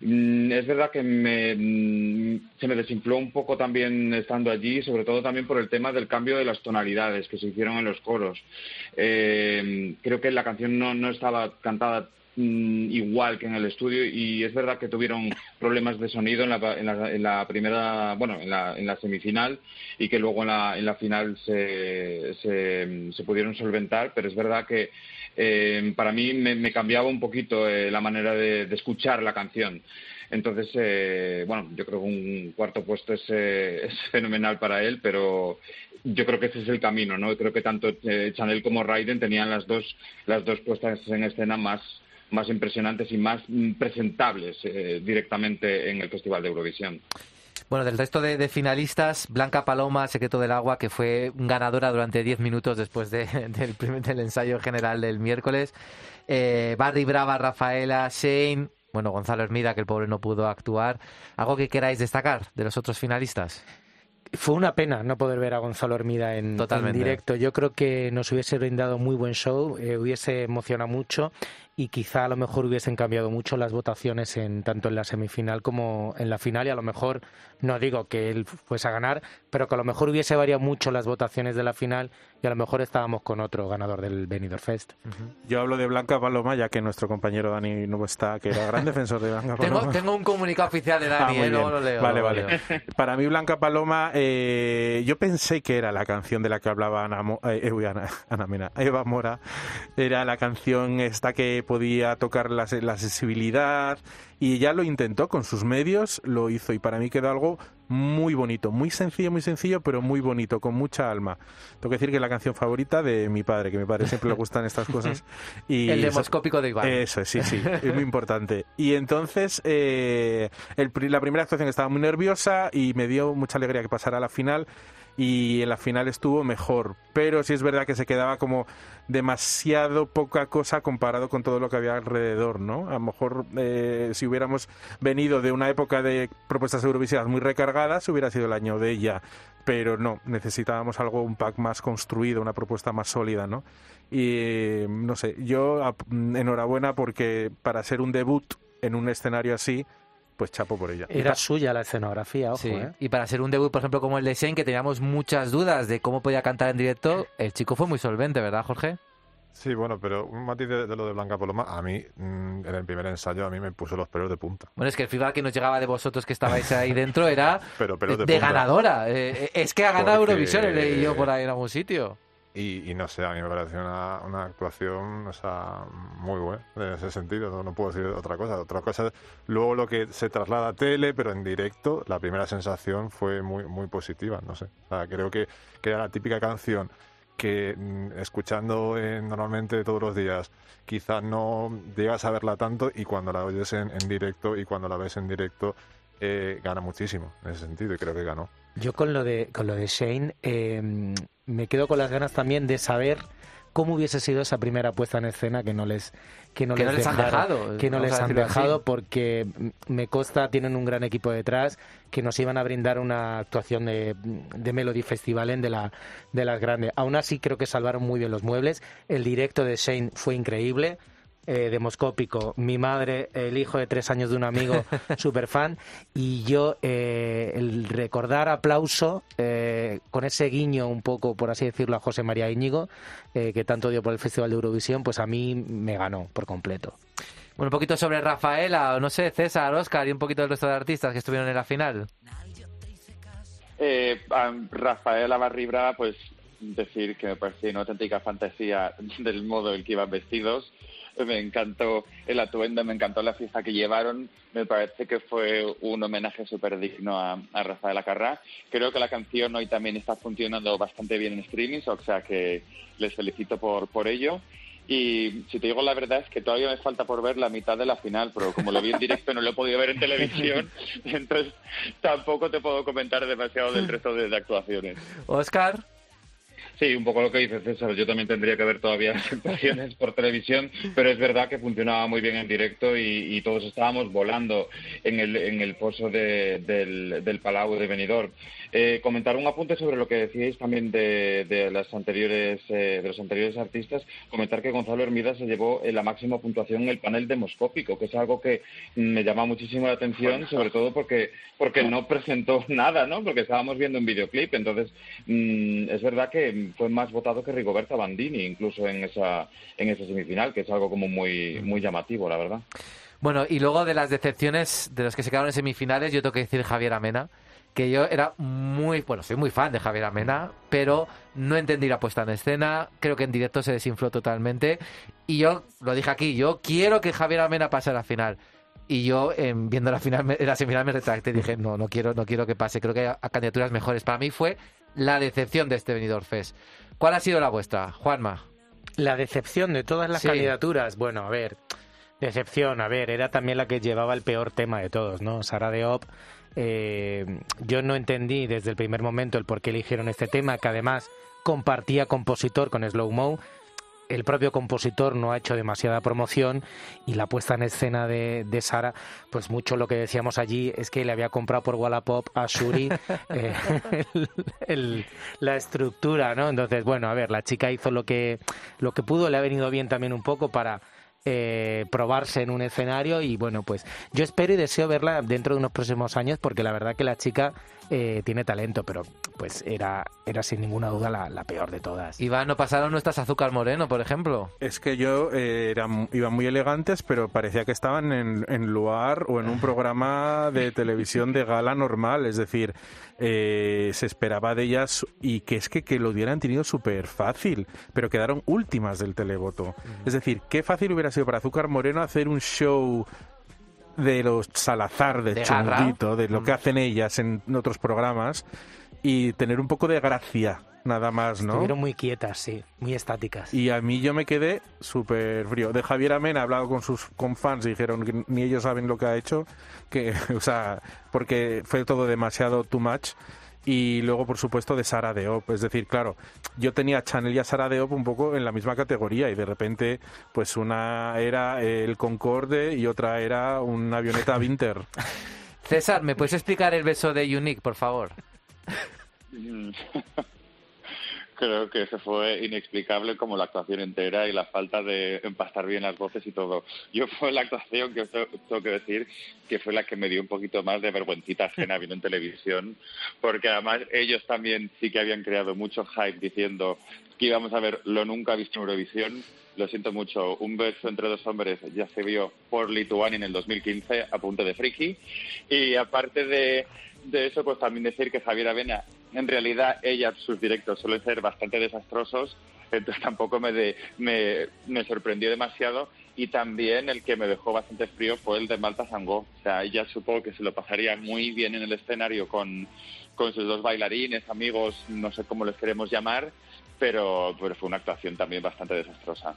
Mm, es verdad que me, mm, se me desinfló un poco también estando allí, sobre todo también por el tema del cambio de las tonalidades que se hicieron en los coros. Eh, creo que la canción no, no estaba cantada Mm, igual que en el estudio y es verdad que tuvieron problemas de sonido en la, en la, en la primera, bueno, en la, en la, semifinal y que luego en la, en la final se, se, se pudieron solventar, pero es verdad que eh, para mí me, me, cambiaba un poquito eh, la manera de, de, escuchar la canción. Entonces, eh, bueno, yo creo que un cuarto puesto es, eh, es, fenomenal para él, pero yo creo que ese es el camino, ¿no? Creo que tanto eh, Chanel como Raiden tenían las dos, las dos puestas en escena más, más impresionantes y más presentables eh, directamente en el Festival de Eurovisión. Bueno, del resto de, de, finalistas, Blanca Paloma, Secreto del Agua, que fue ganadora durante 10 minutos después de, del, primer, del ensayo general del miércoles. Eh, Barry Brava, Rafaela, Shane, bueno, Gonzalo Hermida, que el pobre no pudo actuar. ¿Algo que queráis destacar de los otros finalistas? Fue una pena no poder ver a Gonzalo Hermida en, en directo. Yo creo que nos hubiese brindado muy buen show, eh, hubiese emocionado mucho y quizá a lo mejor hubiesen cambiado mucho las votaciones en tanto en la semifinal como en la final y a lo mejor no digo que él fuese a ganar, pero que a lo mejor hubiese variado mucho las votaciones de la final y a lo mejor estábamos con otro ganador del Benidorm Fest. Uh -huh. Yo hablo de Blanca Paloma ya que nuestro compañero Dani no está, que era gran defensor de Blanca Paloma. tengo, tengo, un comunicado oficial de Dani, ah, eh, luego lo leo. Vale, vale. Leo. Para mí Blanca Paloma, eh, yo pensé que era la canción de la que hablaba Ana, Mo, eh, Ana, Ana Mena, Eva Mora, era la canción esta que podía tocar la, la sensibilidad y ya lo intentó con sus medios, lo hizo y para mí quedó algo muy bonito, muy sencillo, muy sencillo, pero muy bonito, con mucha alma. Tengo que decir que es la canción favorita de mi padre, que a mi padre siempre le gustan estas cosas. Y el demoscópico de Iván. Eso, sí, sí, es muy importante. Y entonces, eh, el, la primera actuación estaba muy nerviosa y me dio mucha alegría que pasara a la final y en la final estuvo mejor, pero sí es verdad que se quedaba como demasiado poca cosa comparado con todo lo que había alrededor, ¿no? A lo mejor eh, si hubiéramos venido de una época de propuestas eurovisivas muy recargadas, hubiera sido el año de ella, pero no, necesitábamos algo, un pack más construido, una propuesta más sólida, ¿no? Y no sé, yo enhorabuena porque para ser un debut en un escenario así, pues chapo por ella. Era suya la escenografía, ojo, sí. ¿eh? Y para ser un debut, por ejemplo, como el de Shane, que teníamos muchas dudas de cómo podía cantar en directo, el chico fue muy solvente, ¿verdad, Jorge? Sí, bueno, pero un matiz de, de lo de Blanca Paloma, a mí, mm, en el primer ensayo, a mí me puso los pelos de punta. Bueno, es que el feedback que nos llegaba de vosotros que estabais ahí dentro era Pero pelos de ganadora. Eh, es que ha ganado Porque- Eurovisión, he leído yo por ahí en algún sitio. Y, no sé, a mí me pareció una, actuación muy buena en ese sentido, no, puedo decir otra cosa. Otra cosa luego lo que se traslada a tele, pero en directo la primera sensación fue muy, muy positiva, no sé. Creo que, que era la típica canción que mm, escuchando eh, normalmente todos los días quizás no llegas a verla tanto y cuando la oyes en, en directo y cuando la ves en directo eh, gana muchísimo en ese sentido y creo que ganó. Yo con lo de, con lo de Shane eh, me quedo con las ganas también de saber cómo hubiese sido esa primera puesta en escena que no les que no Que no les, han dejado, que no les han así. dejado porque me consta tienen un gran equipo detrás que nos iban a brindar una actuación de, de Melody Festival en de la de las grandes. Aún así creo que salvaron muy bien los muebles. El directo de Shane fue increíble eh, demoscópico, mi madre, el hijo de tres años de un amigo super fan, y yo eh, el recordar aplauso eh, con ese guiño un poco, por así decirlo, a José María Íñigo, eh, que tanto dio por el Festival de Eurovisión, pues a mí me ganó por completo. Bueno, un poquito sobre Rafaela, o no sé, César, Oscar y un poquito del resto de artistas que estuvieron en la final. Eh, a Rafaela Barribra, pues decir que me parecía una auténtica fantasía del modo en que iban vestidos. Me encantó el atuendo, me encantó la fiesta que llevaron. Me parece que fue un homenaje súper digno a, a Rafaela Carrá. Creo que la canción hoy también está funcionando bastante bien en streaming, o sea que les felicito por, por ello. Y si te digo la verdad es que todavía me falta por ver la mitad de la final, pero como lo vi en directo no lo he podido ver en televisión, entonces tampoco te puedo comentar demasiado del resto de, de actuaciones. Oscar. Sí, un poco lo que dice César. Yo también tendría que ver todavía las actuaciones por televisión, pero es verdad que funcionaba muy bien en directo y, todos estábamos volando en el, en el pozo de- del, del Palau de Benidorm. Eh, comentar un apunte sobre lo que decíais también de, de las anteriores, eh, de los anteriores artistas. Comentar que Gonzalo Hermida se llevó eh, la máxima puntuación en el panel demoscópico, que es algo que me llama muchísimo la atención, sobre todo porque porque no presentó nada, ¿no? Porque estábamos viendo un videoclip. Entonces, mm, es verdad que fue más votado que Rigoberta Bandini, incluso en esa, en esa semifinal, que es algo como muy, muy llamativo, la verdad. Bueno, y luego de las decepciones de los que se quedaron en semifinales, yo tengo que decir Javier Amena, que yo era muy, bueno, soy muy fan de Javier Amena, pero no entendí la puesta en escena, creo que en directo se desinfló totalmente, y yo lo dije aquí, yo quiero que Javier Amena pase a la final. Y yo, em, viendo la final, me- la semifinal me retracté y dije, no, no quiero, no quiero que pase, creo que hay a- candidaturas mejores. Para mí fue la decepción de este Benidorm Fest. ¿Cuál ha sido la vuestra, Juanma? La decepción de todas las Sí. candidaturas, bueno, a ver, decepción, a ver, era también la que llevaba el peor tema de todos, ¿no? Sara de Op. eh, yo no entendí desde el primer momento el por qué eligieron este tema, que además compartía compositor con Slow Mo. El propio compositor no ha hecho demasiada promoción y la puesta en escena de, de Sara, pues mucho lo que decíamos allí es que le había comprado por Wallapop a Shuri eh, el- el- la estructura, ¿no? Entonces, bueno, a ver, la chica hizo lo que, lo que pudo, le ha venido bien también un poco para eh, probarse en un escenario y bueno, pues yo espero y deseo verla dentro de unos próximos años porque la verdad que la chica eh, tiene talento, pero pues era, era sin ninguna duda la, la peor de todas. Iván, ¿no pasaron nuestras azúcar moreno, por ejemplo? Es que yo eh, eran, iban muy elegantes, pero parecía que estaban en, en lugar o en un programa de televisión de gala normal. Es decir, eh, se esperaba de ellas y que es que, que lo hubieran tenido súper fácil, pero quedaron últimas del televoto. Es decir, qué fácil hubiera sido para Azúcar Moreno hacer un show de los Salazar, de, De garra. Chunguito, de lo que hacen ellas en otros programas y tener un poco de gracia, nada más, ¿no? Estuvieron muy quietas, sí, muy estáticas. Y a mí yo me quedé súper frío. De Javier Amena he hablado con sus con fans y dijeron que ni ellos saben lo que ha hecho, que, o sea, porque fue todo demasiado too much. Y luego, por supuesto, de Sara Deop. Es decir, claro, yo tenía a Chanel y a Sara Deop un poco en la misma categoría y de repente, pues una era el Concorde y otra era una avioneta Winter. César, ¿me puedes explicar el beso de Unique, por favor? Creo que eso fue inexplicable como la actuación entera y la falta de empastar bien las voces y todo. Yo fue la actuación que tengo, que decir que fue la que me dio un poquito más de vergüencita ajena viendo en televisión, porque además ellos también sí que habían creado mucho hype diciendo que íbamos a ver lo nunca visto en Eurovisión. Lo siento mucho, un beso entre dos hombres ya se vio por Lituania en el 2015 a punto de friki. Y aparte de, de eso, pues también decir que Javiera Avena, en realidad ella, sus directos suelen ser bastante desastrosos, entonces tampoco me, de- me, me sorprendió demasiado. Y también el que me dejó bastante frío fue el de Malta Sangó. O sea, ella supo que se lo pasaría muy bien en el escenario con, con sus dos bailarines, amigos, no sé cómo les queremos llamar, pero, pero fue una actuación también bastante desastrosa.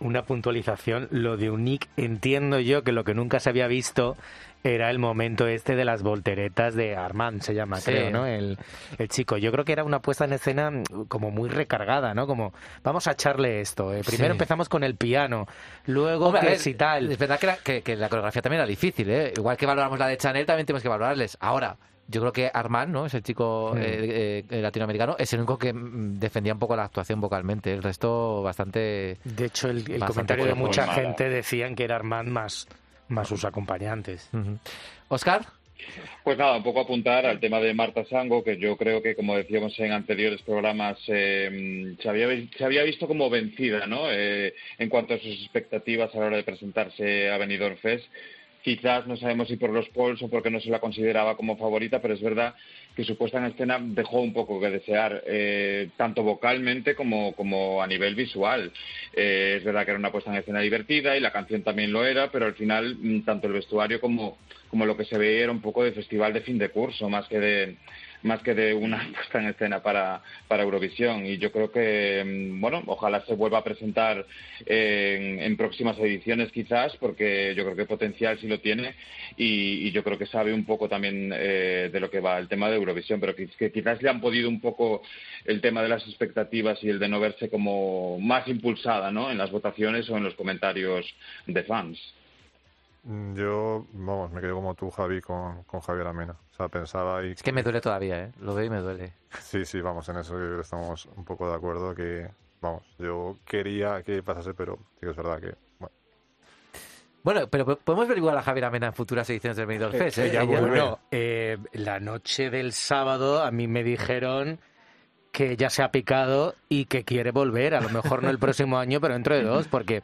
Una puntualización, lo de Unique, entiendo yo que lo que nunca se había visto era el momento este de las volteretas de Armand, se llama, Sí. creo, ¿no? El, el chico. Yo creo que era una puesta en escena como muy recargada, ¿no? Como, vamos a echarle esto. eh. Primero Sí. empezamos con el piano, luego Hombre, que ver, si tal. Es verdad que la, que- que la coreografía también era difícil, ¿eh? Igual que valoramos la de Chanel, también tenemos que valorarles. Ahora, yo creo que Armand, ¿no? Es el chico eh, eh, latinoamericano, es el único que mm, defendía un poco la actuación vocalmente. El resto, bastante. De hecho, el, comentario de mucha mala. gente decían que era Armand más, más sus acompañantes. Oscar. Pues nada, un poco apuntar al tema de Marta Sango, que yo creo que, como decíamos en anteriores programas, eh, se, había, se había visto como vencida, ¿no? Eh, en cuanto a sus expectativas a la hora de presentarse a Benidorm Fest. Quizás no sabemos si por los polls o porque no se la consideraba como favorita, pero es verdad que su puesta en escena dejó un poco que desear, eh, tanto vocalmente como, como a nivel visual. Eh, es verdad que era una puesta en escena divertida y la canción también lo era, pero al final mm, tanto el vestuario como, como lo que se veía era un poco de festival de fin de curso, más que de más que de una puesta en escena para, para Eurovisión. Y yo creo que, mm, bueno, ojalá se vuelva a presentar en, en próximas ediciones quizás, porque yo creo que potencial sí lo tiene y, yo creo que sabe un poco también eh, de lo que va el tema de Eurovisión, pero que quizás le han podido un poco el tema de las expectativas y el de no verse como más impulsada ¿no? en las votaciones o en los comentarios de fans. Mm, Yo, vamos, me quedo como tú, Javi, con, con Javier Amena. O sea, pensaba y... Es que me duele todavía, ¿eh? Lo veo y me duele. Sí, sí, vamos, en eso estamos un poco de acuerdo que, vamos, yo quería que pasase, pero sí que es verdad que, bueno, Bueno, pero po- podemos ver igual a Javier Amena en futuras ediciones del Benidorm Fest, ¿eh? ella Ella-. Bueno, eh, la noche del sábado a mí me dijeron que ya se ha picado y que quiere volver, a lo mejor no el próximo año, pero dentro de dos, porque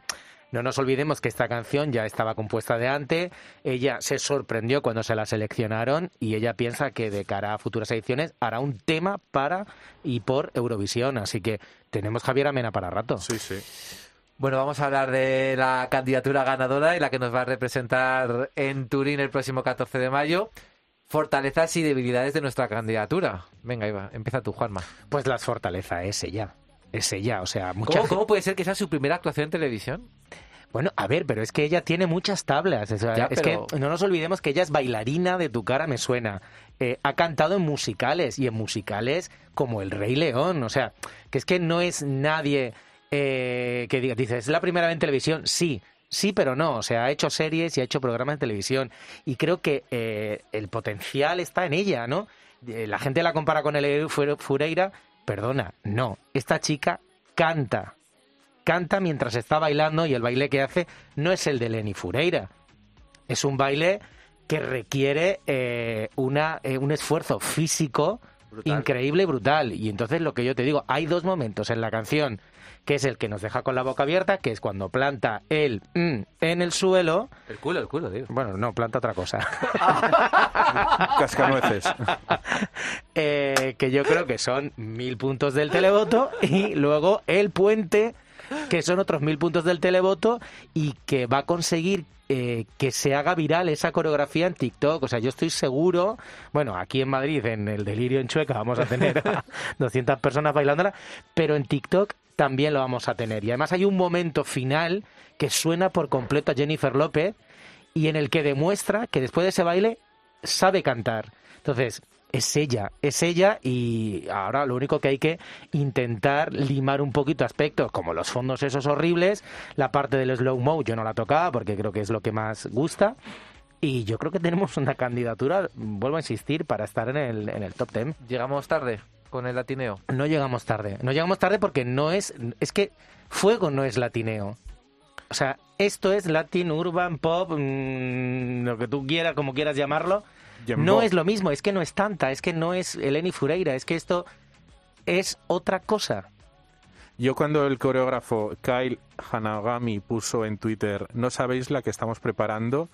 no nos olvidemos que esta canción ya estaba compuesta de antes, ella se sorprendió cuando se la seleccionaron y ella piensa que de cara a futuras ediciones hará un tema para y por Eurovisión, así que tenemos Javier Amena para rato. Sí, sí. Bueno, vamos a hablar de la candidatura ganadora y la que nos va a representar en Turín el próximo 14 de mayo. Fortalezas y debilidades de nuestra candidatura. Venga, Iva, empieza tú, Juanma. Pues las fortalezas es ella, es ella, o sea, mucha ¿Cómo, gente- cómo puede ser que sea su primera actuación en televisión? Bueno, a ver, pero es que ella tiene muchas tablas. o sea, Ya, es pero- que no nos olvidemos que ella es bailarina de tu cara, me suena. Eh, ha cantado en musicales y en musicales como El Rey León. O sea, que es que no es nadie eh, que diga, dice, ¿es la primera vez en televisión? Sí. Sí, pero no. O sea, ha hecho series y ha hecho programas de televisión. Y creo que eh, el potencial está en ella, ¿no? La gente la compara con el Fureira. Perdona, no. Esta chica canta canta mientras está bailando y el baile que hace no es el de Lenny Fureira. Es un baile que requiere eh, una, eh, un esfuerzo físico Brutal. increíble y brutal. Y entonces lo que yo te digo, hay dos momentos en la canción, que es el que nos deja con la boca abierta, que es cuando planta el mm en el suelo. El culo, el culo, digo. Bueno, no, planta otra cosa. Cascanueces. eh, que yo creo que son mil puntos del televoto y luego el puente que son otros mil puntos del televoto y que va a conseguir eh, que se haga viral esa coreografía en TikTok. O sea, yo estoy seguro, bueno, aquí en Madrid, en el Delirio en Chueca, vamos a tener a 200 personas bailándola, pero en TikTok también lo vamos a tener. Y además hay un momento final que suena por completo a Jennifer López y en el que demuestra que después de ese baile sabe cantar. Entonces, es ella, es ella y ahora lo único que hay que intentar limar un poquito aspectos como los fondos esos horribles, la parte del slow mo yo no la tocaba porque creo que es lo que más gusta y yo creo que tenemos una candidatura, vuelvo a insistir, para estar en el, en el top 10. Llegamos tarde. con el latineo? No llegamos tarde. No llegamos tarde porque no es... Es que Fuego no es latineo. O sea, esto es Latin, Urban, Pop, mm, lo que tú quieras, como quieras llamarlo. Jembo. No es lo mismo, es que no es tanta, es que no es Eleni Fureira, es que esto es otra cosa. Yo cuando el coreógrafo Kyle Hanagami puso en Twitter, no sabéis la que estamos preparando,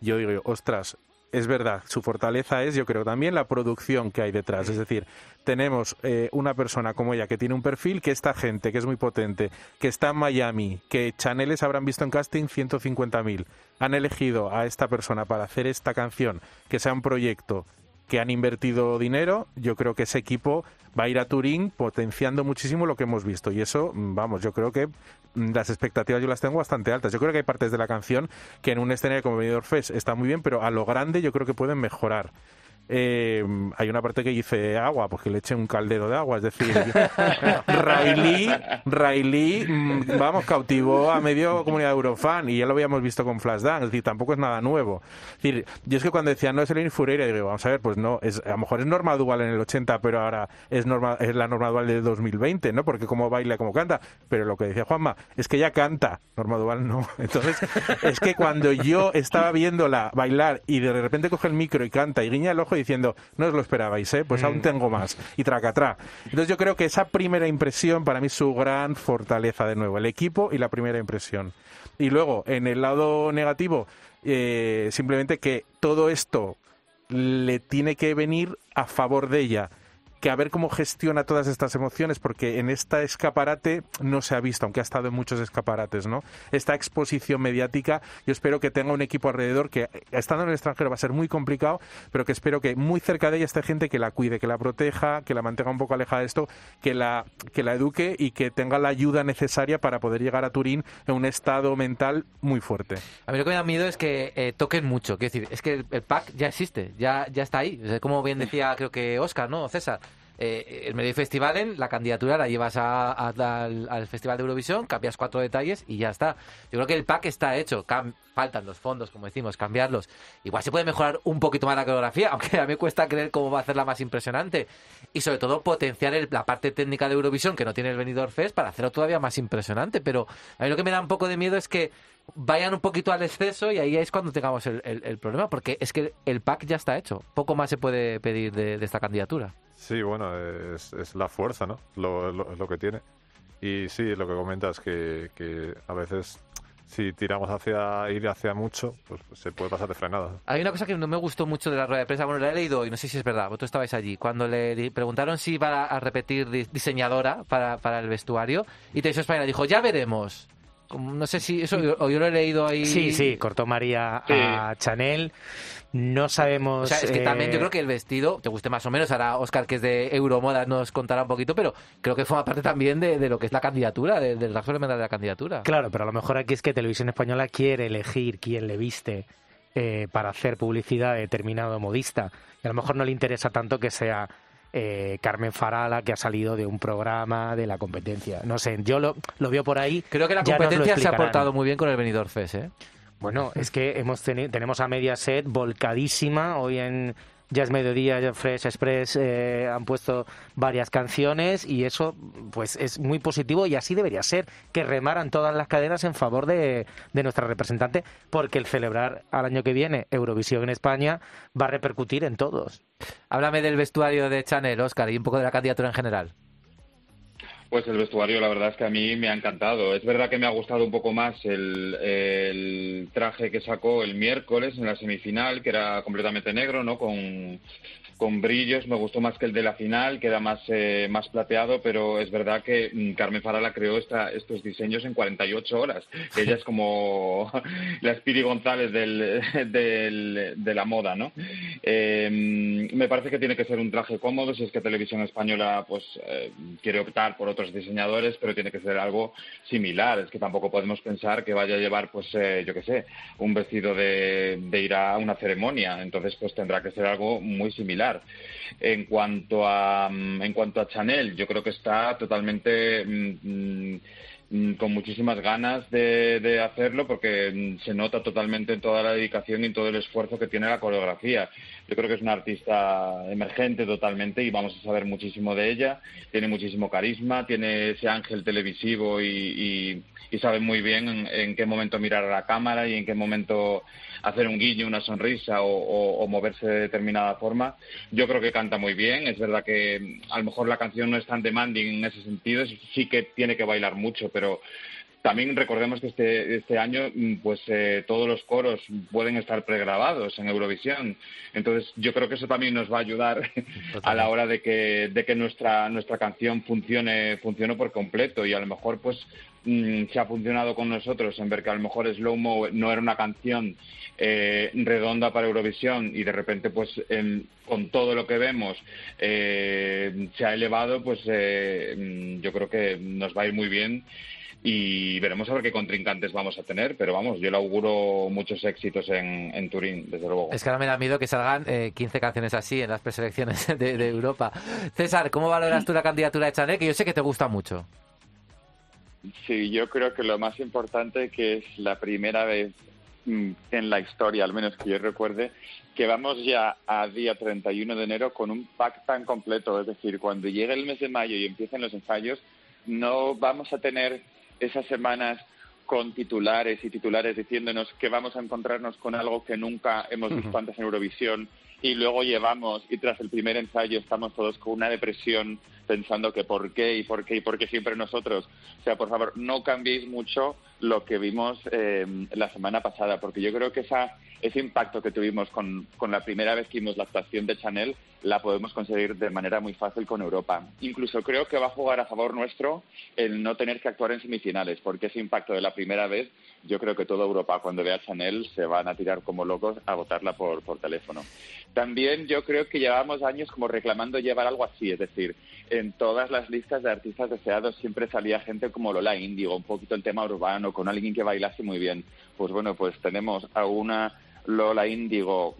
yo digo, ostras, es verdad, su fortaleza es, yo creo, también la producción que hay detrás. Es decir, tenemos eh, una persona como ella que tiene un perfil que esta gente, que es muy potente, que está en Miami, que Chaneles habrán visto en casting 150.000, han elegido a esta persona para hacer esta canción, que sea un proyecto que han invertido dinero, yo creo que ese equipo va a ir a Turín potenciando muchísimo lo que hemos visto. Y eso, mm, vamos, yo creo que mm, las expectativas yo las tengo bastante altas. Yo creo que hay partes de la canción que en un escenario como Benidorm Fest está muy bien, pero a lo grande yo creo que pueden mejorar. Eh, hay una parte que dice agua, pues que le eche un caldero de agua, es decir, Riley, Riley, mm, vamos, cautivó a medio comunidad Eurofan y ya lo habíamos visto con Flashdance, es decir, tampoco es nada nuevo. Es decir, yo es que cuando decía no es Eleni Fureira, digo, vamos a ver, pues no, es, a lo mejor es norma dual en el 80, pero ahora es norma, es la norma dual de 2020, ¿no? Porque como baila, como canta, pero lo que decía Juanma, es que ella canta, norma dual no. Entonces, es que cuando yo estaba viéndola bailar y de repente coge el micro y canta y guiña el ojo diciendo, no os lo esperabais, ¿eh? Pues aún tengo más. Y tracatrá. Entonces yo creo que esa primera impresión para mí es su gran fortaleza de nuevo, el equipo y la primera impresión. Y luego, en el lado negativo, eh, simplemente que todo esto le tiene que venir a favor de ella que a ver cómo gestiona todas estas emociones, porque en esta escaparate no se ha visto, aunque ha estado en muchos escaparates, ¿no? Esta exposición mediática, yo espero que tenga un equipo alrededor que, estando en el extranjero, va a ser muy complicado, pero que espero que muy cerca de ella esté gente que la cuide, que la proteja, que la mantenga un poco alejada de esto, que la, que la eduque y que tenga la ayuda necesaria para poder llegar a Turín en un estado mental muy fuerte. A mí lo que me da miedo es que eh, toquen mucho. Quiero decir, es que el, el pack ya existe, ya, ya está ahí. Como bien decía, creo que Oscar, ¿no? César. Eh, el medio festival en la candidatura la llevas al, al Festival de Eurovisión, cambias cuatro detalles y ya está. Yo creo que el pack está hecho. Faltan los fondos, como decimos, cambiarlos. Igual se puede mejorar un poquito más la coreografía, aunque a mí me cuesta creer cómo va a hacerla más impresionante. Y sobre todo potenciar la parte técnica de Eurovisión que no tiene el Benidorm Fest para hacerlo todavía más impresionante. Pero a mí lo que me da un poco de miedo es que vayan un poquito al exceso y ahí es cuando tengamos el, problema, porque es que el pack ya está hecho. Poco más se puede pedir de esta candidatura. Sí, bueno, es, es la fuerza, ¿no? Lo, lo, que tiene. Y sí, lo que comentas, que, a veces si tiramos hacia ir hacia mucho, pues se puede pasar de frenada. Hay una cosa que no me gustó mucho de la rueda de prensa, bueno, la he leído y no sé si es verdad, vosotros estabais allí, cuando le preguntaron si iba a repetir di- diseñadora para, para el vestuario y Televisión Española dijo, ya veremos. No sé si eso, o yo lo he leído ahí. Sí, sí, cortó María a Chanel. No sabemos. O sea, es que también yo eh, creo que el vestido, te guste más o menos, ahora Oscar, que es de Euromoda, nos contará un poquito, pero creo que forma parte también de, de lo que es la candidatura, de- del rasgo elemental de la candidatura. Claro, pero a lo mejor aquí es que Televisión Española quiere elegir quién le viste eh, para hacer publicidad a determinado modista. Y a lo mejor no le interesa tanto que sea eh, Carmen Farala, que ha salido de un programa de la competencia. No sé, yo lo, lo veo por ahí. Creo que la competencia se ha portado muy bien con el Benidorm Fest, ¿eh? Bueno, es que hemos tenemos a Mediaset volcadísima. Hoy en Ya es Mediodía, ya Fresh Express eh, han puesto varias canciones y eso pues es muy positivo y así debería ser, que remaran todas las cadenas en favor de, de nuestra representante, porque el celebrar al año que viene Eurovisión en España va a repercutir en todos. Háblame del vestuario de Chanel, Oscar, y un poco de la candidatura en general. Pues el vestuario, la verdad es que a mí me ha encantado. Es verdad que me ha gustado un poco más el, el traje que sacó el miércoles en la semifinal, que era completamente negro, ¿no? Con, con brillos. Me gustó más que el de la final, que era más, eh, más plateado, pero es verdad que mm, Carmen Farala creó esta, estos diseños en 48 horas. Ella es como la Speedy González del, del- de la moda, ¿no? Eh, me parece que tiene que ser un traje cómodo, si es que Televisión Española pues eh, quiere optar por otros diseñadores, pero tiene que ser algo similar. Es que tampoco podemos pensar que vaya a llevar, pues, eh, yo qué sé, un vestido de, de ir a una ceremonia. Entonces, pues tendrá que ser algo muy similar. En cuanto a, mm, en cuanto a Chanel, yo creo que está totalmente mm, mm, con muchísimas ganas de, de hacerlo porque se nota totalmente en toda la dedicación y en todo el esfuerzo que tiene la coreografía. Yo creo que es una artista emergente totalmente y vamos a saber muchísimo de ella. Tiene muchísimo carisma, tiene ese ángel televisivo y, y, sabe muy bien en, qué momento mirar a la cámara y en qué momento hacer un guiño, una sonrisa o, o, o, moverse de determinada forma. Yo creo que canta muy bien. Es verdad que mm, a lo mejor la canción no es tan demanding en ese sentido. Sí que tiene que bailar mucho, pero también recordemos que este, este año mm, pues eh, todos los coros pueden estar pregrabados en Eurovisión. Entonces yo creo que eso también nos va a ayudar a la hora de que, de que nuestra, nuestra canción funcione, funcione por completo. Y a lo mejor pues mmm, se ha funcionado con nosotros en ver que a lo mejor Slow Mo no era una canción eh, redonda para Eurovisión y de repente pues en, con todo lo que vemos eh, se ha elevado pues eh, mm, yo creo que nos va a ir muy bien y veremos a ver qué contrincantes vamos a tener, pero vamos, yo le auguro muchos éxitos en, en Turín, desde luego. Es que ahora me da miedo que salgan eh, 15 canciones así en las preselecciones de, de, Europa. César, ¿cómo valoras tú la candidatura de Chanel? Que yo sé que te gusta mucho. Sí, yo creo que lo más importante que es la primera vez mm, en la historia, al menos que yo recuerde, que vamos ya a día 31 de enero con un pack tan completo. Es decir, cuando llegue el mes de mayo y empiecen los ensayos, no vamos a tener esas semanas con titulares y titulares diciéndonos que vamos a encontrarnos con algo que nunca hemos visto antes en Eurovisión y luego llevamos y tras el primer ensayo estamos todos con una depresión pensando que por qué y por qué y por qué siempre nosotros. O sea, por favor, no cambiéis mucho lo que vimos eh, la semana pasada, porque yo creo que esa, ese impacto que tuvimos con, con la primera vez que vimos la actuación de Chanel la podemos conseguir de manera muy fácil con Europa. Incluso creo que va a jugar a favor nuestro el no tener que actuar en semifinales, porque ese impacto de la primera vez, yo creo que toda Europa cuando vea a Chanel se van a tirar como locos a votarla por, por teléfono. También yo creo que llevamos años como reclamando llevar algo así, es decir, en todas las listas de artistas deseados siempre salía gente como Lola Índigo, un poquito el tema urbano, con alguien que bailase muy bien. Pues bueno, pues tenemos a una Lola Índigo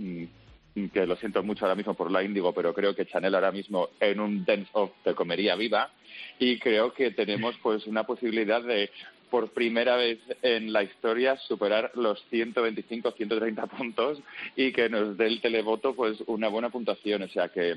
que lo siento mucho ahora mismo por la Índigo, pero creo que Chanel ahora mismo en un dance off te comería viva y creo que tenemos pues una posibilidad de por primera vez en la historia superar los 125, 130 puntos y que nos dé el televoto pues una buena puntuación, o sea que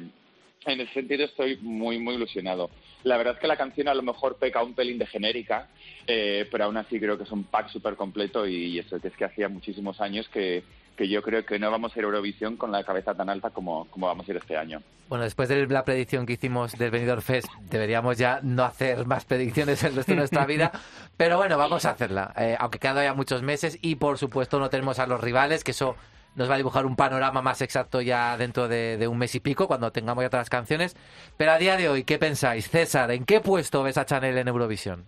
en ese sentido estoy muy, muy ilusionado. La verdad es que la canción a lo mejor peca un pelín de genérica, eh, pero aún así creo que es un pack súper completo y eso que es que hacía muchísimos años que, que yo creo que no vamos a ir a Eurovisión con la cabeza tan alta como, como vamos a ir este año. Bueno, después de la predicción que hicimos del Benidorm Fest, deberíamos ya no hacer más predicciones el resto de nuestra vida, pero bueno, vamos a hacerla, eh, aunque quedan ya muchos meses y por supuesto no tenemos a los rivales, que eso nos va a dibujar un panorama más exacto ya dentro de, de, un mes y pico, cuando tengamos ya otras canciones. Pero a día de hoy, ¿qué pensáis? César, ¿en qué puesto ves a Chanel en Eurovisión?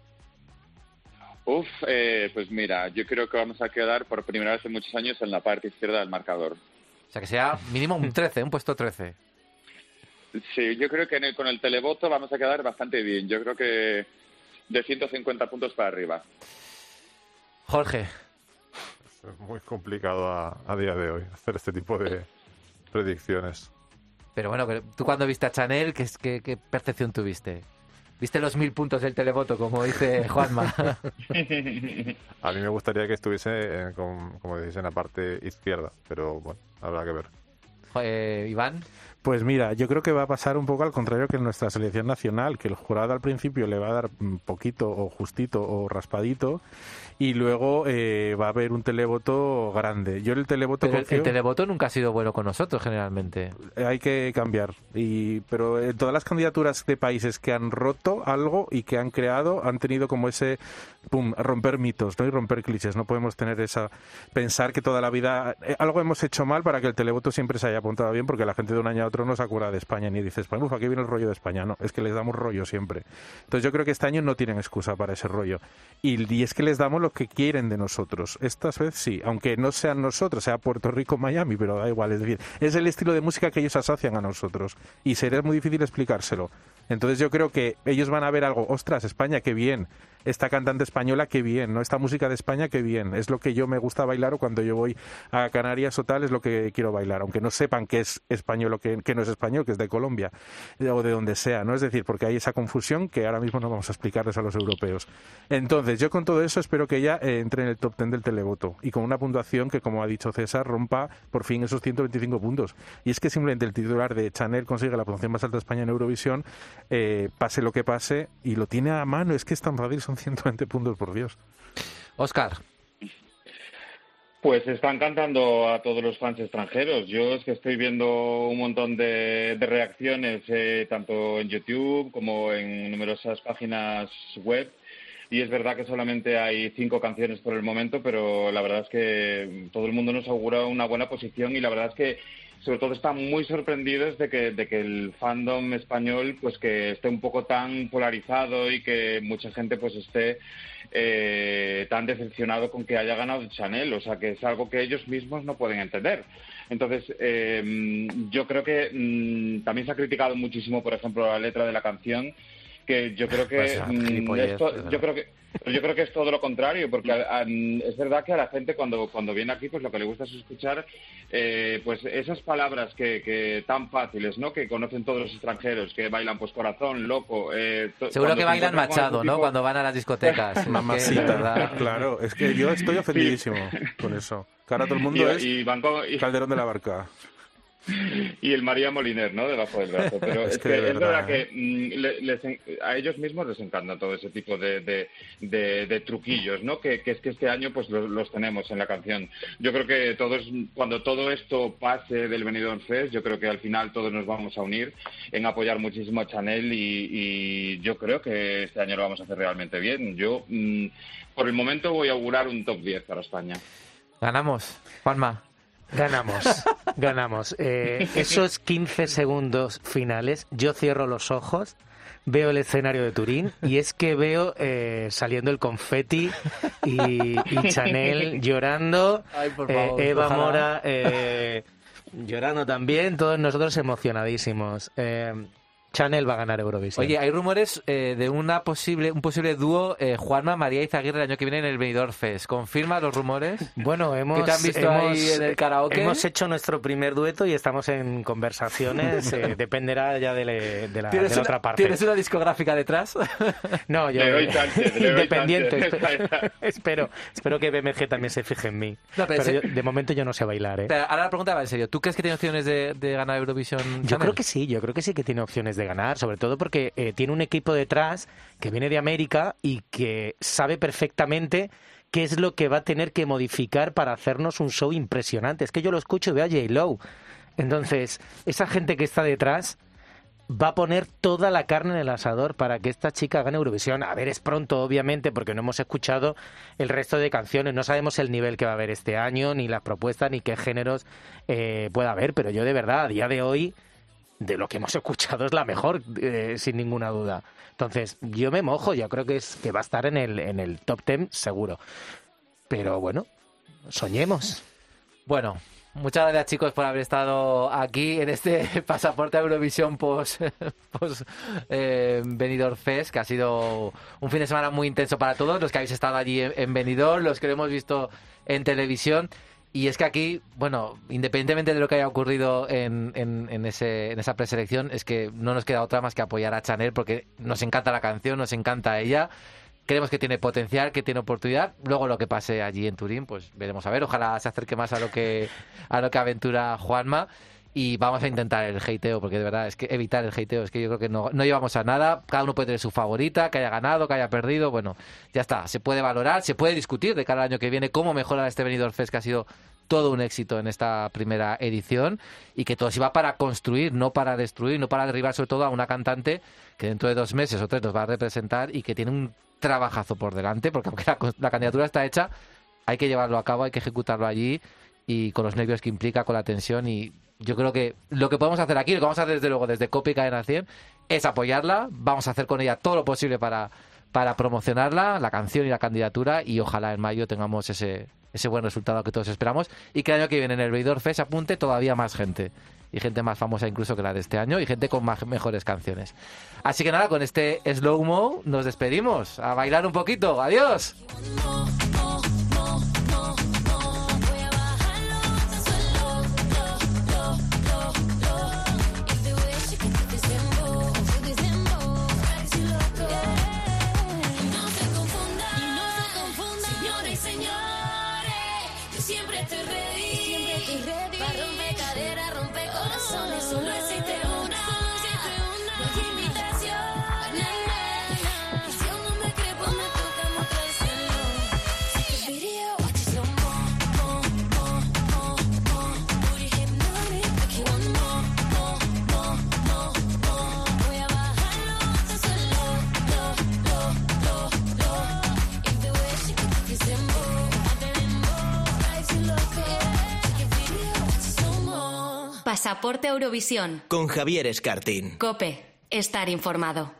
Uf, eh, pues mira, yo creo que vamos a quedar por primera vez en muchos años en la parte izquierda del marcador. O sea, que sea mínimo un 13, un puesto 13. Sí, yo creo que el, con el televoto vamos a quedar bastante bien. Yo creo que de 150 puntos para arriba. Jorge. Es muy complicado a, a, día de hoy hacer este tipo de predicciones. Pero bueno, tú cuando viste a Chanel, ¿qué, qué, qué percepción tuviste? ¿Viste los mil puntos del televoto, como dice Juanma? a mí me gustaría que estuviese, en, como, como decís, en la parte izquierda, pero bueno, habrá que ver. Eh, Iván. Pues mira, yo creo que va a pasar un poco al contrario que en nuestra selección nacional, que el jurado al principio le va a dar poquito o justito o raspadito y luego eh, va a haber un televoto grande. Yo el televoto pero confío... el televoto nunca ha sido bueno con nosotros generalmente. Hay que cambiar. Y pero en todas las candidaturas de países que han roto algo y que han creado han tenido como ese pum, romper mitos, ¿no? Y romper clichés. No podemos tener esa pensar que toda la vida eh, algo hemos hecho mal para que el televoto siempre se haya apuntado bien porque la gente de un año otro no se acuerda de España ni dice España, uf, aquí viene el rollo de España. No, es que les damos rollo siempre. Entonces yo creo que este año no tienen excusa para ese rollo. Y, y es que les damos lo que quieren de nosotros. Estas veces sí, aunque no sean nosotros, sea Puerto Rico, Miami, pero da igual. Es decir, es el estilo de música que ellos asocian a nosotros. Y sería muy difícil explicárselo. Entonces yo creo que ellos van a ver algo, ostras, España, qué bien. Esta cantante española, qué bien, ¿no? Esta música de España, qué bien. Es lo que yo me gusta bailar o cuando yo voy a Canarias o tal, es lo que quiero bailar. Aunque no sepan que es español o que no es español, que es de Colombia eh, o de donde sea, ¿no? Es decir, porque hay esa confusión que ahora mismo no vamos a explicarles a los europeos. Entonces, yo con todo eso espero que ella eh, entre en el top 10 del televoto y con una puntuación que, como ha dicho César, rompa por fin esos 125 puntos. Y es que simplemente el titular de Chanel consigue la puntuación más alta de España en Eurovisión, eh, pase lo que pase, y lo tiene a mano. Es que es tan fácil, son 120 puntos, por Dios. Oscar. Pues están cantando a todos los fans extranjeros. Yo es que estoy viendo un montón de, de reacciones, eh, tanto en YouTube como en numerosas páginas web. Y es verdad que solamente hay cinco canciones por el momento, pero la verdad es que todo el mundo nos augura una buena posición y la verdad es que sobre todo están muy sorprendidos de que, de que el fandom español pues que esté un poco tan polarizado y que mucha gente pues esté eh, tan decepcionado con que haya ganado Chanel, o sea que es algo que ellos mismos no pueden entender. Entonces, eh, yo creo que mm, también se ha criticado muchísimo, por ejemplo, la letra de la canción, que yo creo que Pues, mm, esto- yo creo que yo creo que es todo lo contrario, porque a- a- es verdad que a la gente cuando, cuando viene aquí, pues lo que le gusta es escuchar eh, pues esas palabras que, que tan fáciles, ¿no? Que conocen todos los extranjeros, que bailan pues corazón, loco. eh, to- Seguro que bailan Machado, ¿no? Cuando van a las discotecas. Mamacita, verdad. claro. Es que yo estoy ofendidísimo con eso. Que ahora todo el mundo Y- es y y- Calderón de la Barca. y el María Moliner, ¿no? Debajo del brazo. Pero Es que verdad, verdad que mm, le- les a ellos mismos les encanta todo ese tipo de, de, de- de truquillos, ¿no? Que, que es que este año pues los, los tenemos en la canción. Yo creo que todos, cuando todo esto pase del Benidorm Fest, yo creo que al final todos nos vamos a unir en apoyar muchísimo a Chanel y, y yo creo que este año lo vamos a hacer realmente bien. Yo, mm, por el momento, voy a augurar un top 10 para España. Ganamos. Juanma. Ganamos, ganamos. Eh, esos 15 segundos finales, yo cierro los ojos, veo el escenario de Turín y es que veo eh, saliendo el confeti y, y Chanel llorando, Ay, por eh, Eva ojalá. Mora eh, llorando también, todos nosotros emocionadísimos. Chanel va a ganar Eurovisión. Oye, hay rumores eh, de una posible, un posible dúo eh, Juanma, María Izaguirre el año que viene en el Benidorm Fest. ¿Confirma los rumores? Bueno, hemos, ¿Qué te han visto hemos- ahí en el karaoke? hemos hecho nuestro primer dueto y estamos en conversaciones. eh, dependerá ya de, le- de la, de ¿Tienes la una, otra parte. ¿Tienes una discográfica detrás? No, yo Le doy chance, le doy independiente. espero, espero que BMG también se fije en mí. No, pero pero yo- de momento yo no sé bailar, ¿eh? Pero ahora la pregunta va en serio. ¿Tú crees que tiene opciones de, de ganar Eurovisión? Yo Chanel? creo que sí, yo creo que sí que tiene opciones de ganar, sobre todo porque eh, tiene un equipo detrás que viene de América y que sabe perfectamente qué es lo que va a tener que modificar para hacernos un show impresionante. Es que yo lo escucho y veo a J. Lowe. Entonces, esa gente que está detrás va a poner toda la carne en el asador para que esta chica gane Eurovisión. A ver, es pronto, obviamente, porque no hemos escuchado el resto de canciones. No sabemos el nivel que va a haber este año, ni las propuestas, ni qué géneros eh, pueda haber. Pero yo, de verdad, a día de hoy, de lo que hemos escuchado, es la mejor, eh, sin ninguna duda. Entonces, yo me mojo. Yo creo que, es, que va a estar en el, en el top 10, seguro. Pero bueno, soñemos. Bueno, muchas gracias chicos por haber estado aquí en este pasaporte a Eurovisión post, post eh, Benidorm Fest, que ha sido un fin de semana muy intenso para todos, los que habéis estado allí en, en Benidorm, los que lo hemos visto en televisión. Y es que aquí, bueno, independientemente de lo que haya ocurrido en, en, en ese, en esa preselección, es que no nos queda otra más que apoyar a Chanel porque nos encanta la canción, nos encanta ella. Creemos que tiene potencial, que tiene oportunidad. Luego lo que pase allí en Turín, pues veremos a ver. Ojalá se acerque más a lo que a lo que aventura Juanma. Y vamos a intentar el hateo, porque de verdad es que evitar el hateo, es que yo creo que no, no llevamos a nada. Cada uno puede tener su favorita, que haya ganado, que haya perdido. Bueno, ya está. Se puede valorar, se puede discutir de cara al año que viene cómo mejorar este Benidorm Fest, que ha sido todo un éxito en esta primera edición y que todo va para construir, no para destruir, no para derribar sobre todo a una cantante que dentro de dos meses o tres nos va a representar y que tiene un trabajazo por delante, porque aunque la, la candidatura está hecha, hay que llevarlo a cabo, hay que ejecutarlo allí y con los nervios que implica, con la tensión y yo creo que lo que podemos hacer aquí, lo que vamos a hacer desde luego desde Copi Cadena 100 es apoyarla, vamos a hacer con ella todo lo posible para, para promocionarla, la canción y la candidatura y ojalá en mayo tengamos ese, ese buen resultado que todos esperamos y que el año que viene en el Benidorm Fest apunte todavía más gente y gente más famosa incluso que la de este año y gente con más, mejores canciones. Así que nada, con este slow mo nos despedimos. A bailar un poquito. Adiós. Pasaporte Eurovisión. Con Javier Escartín. Cope. Estar informado.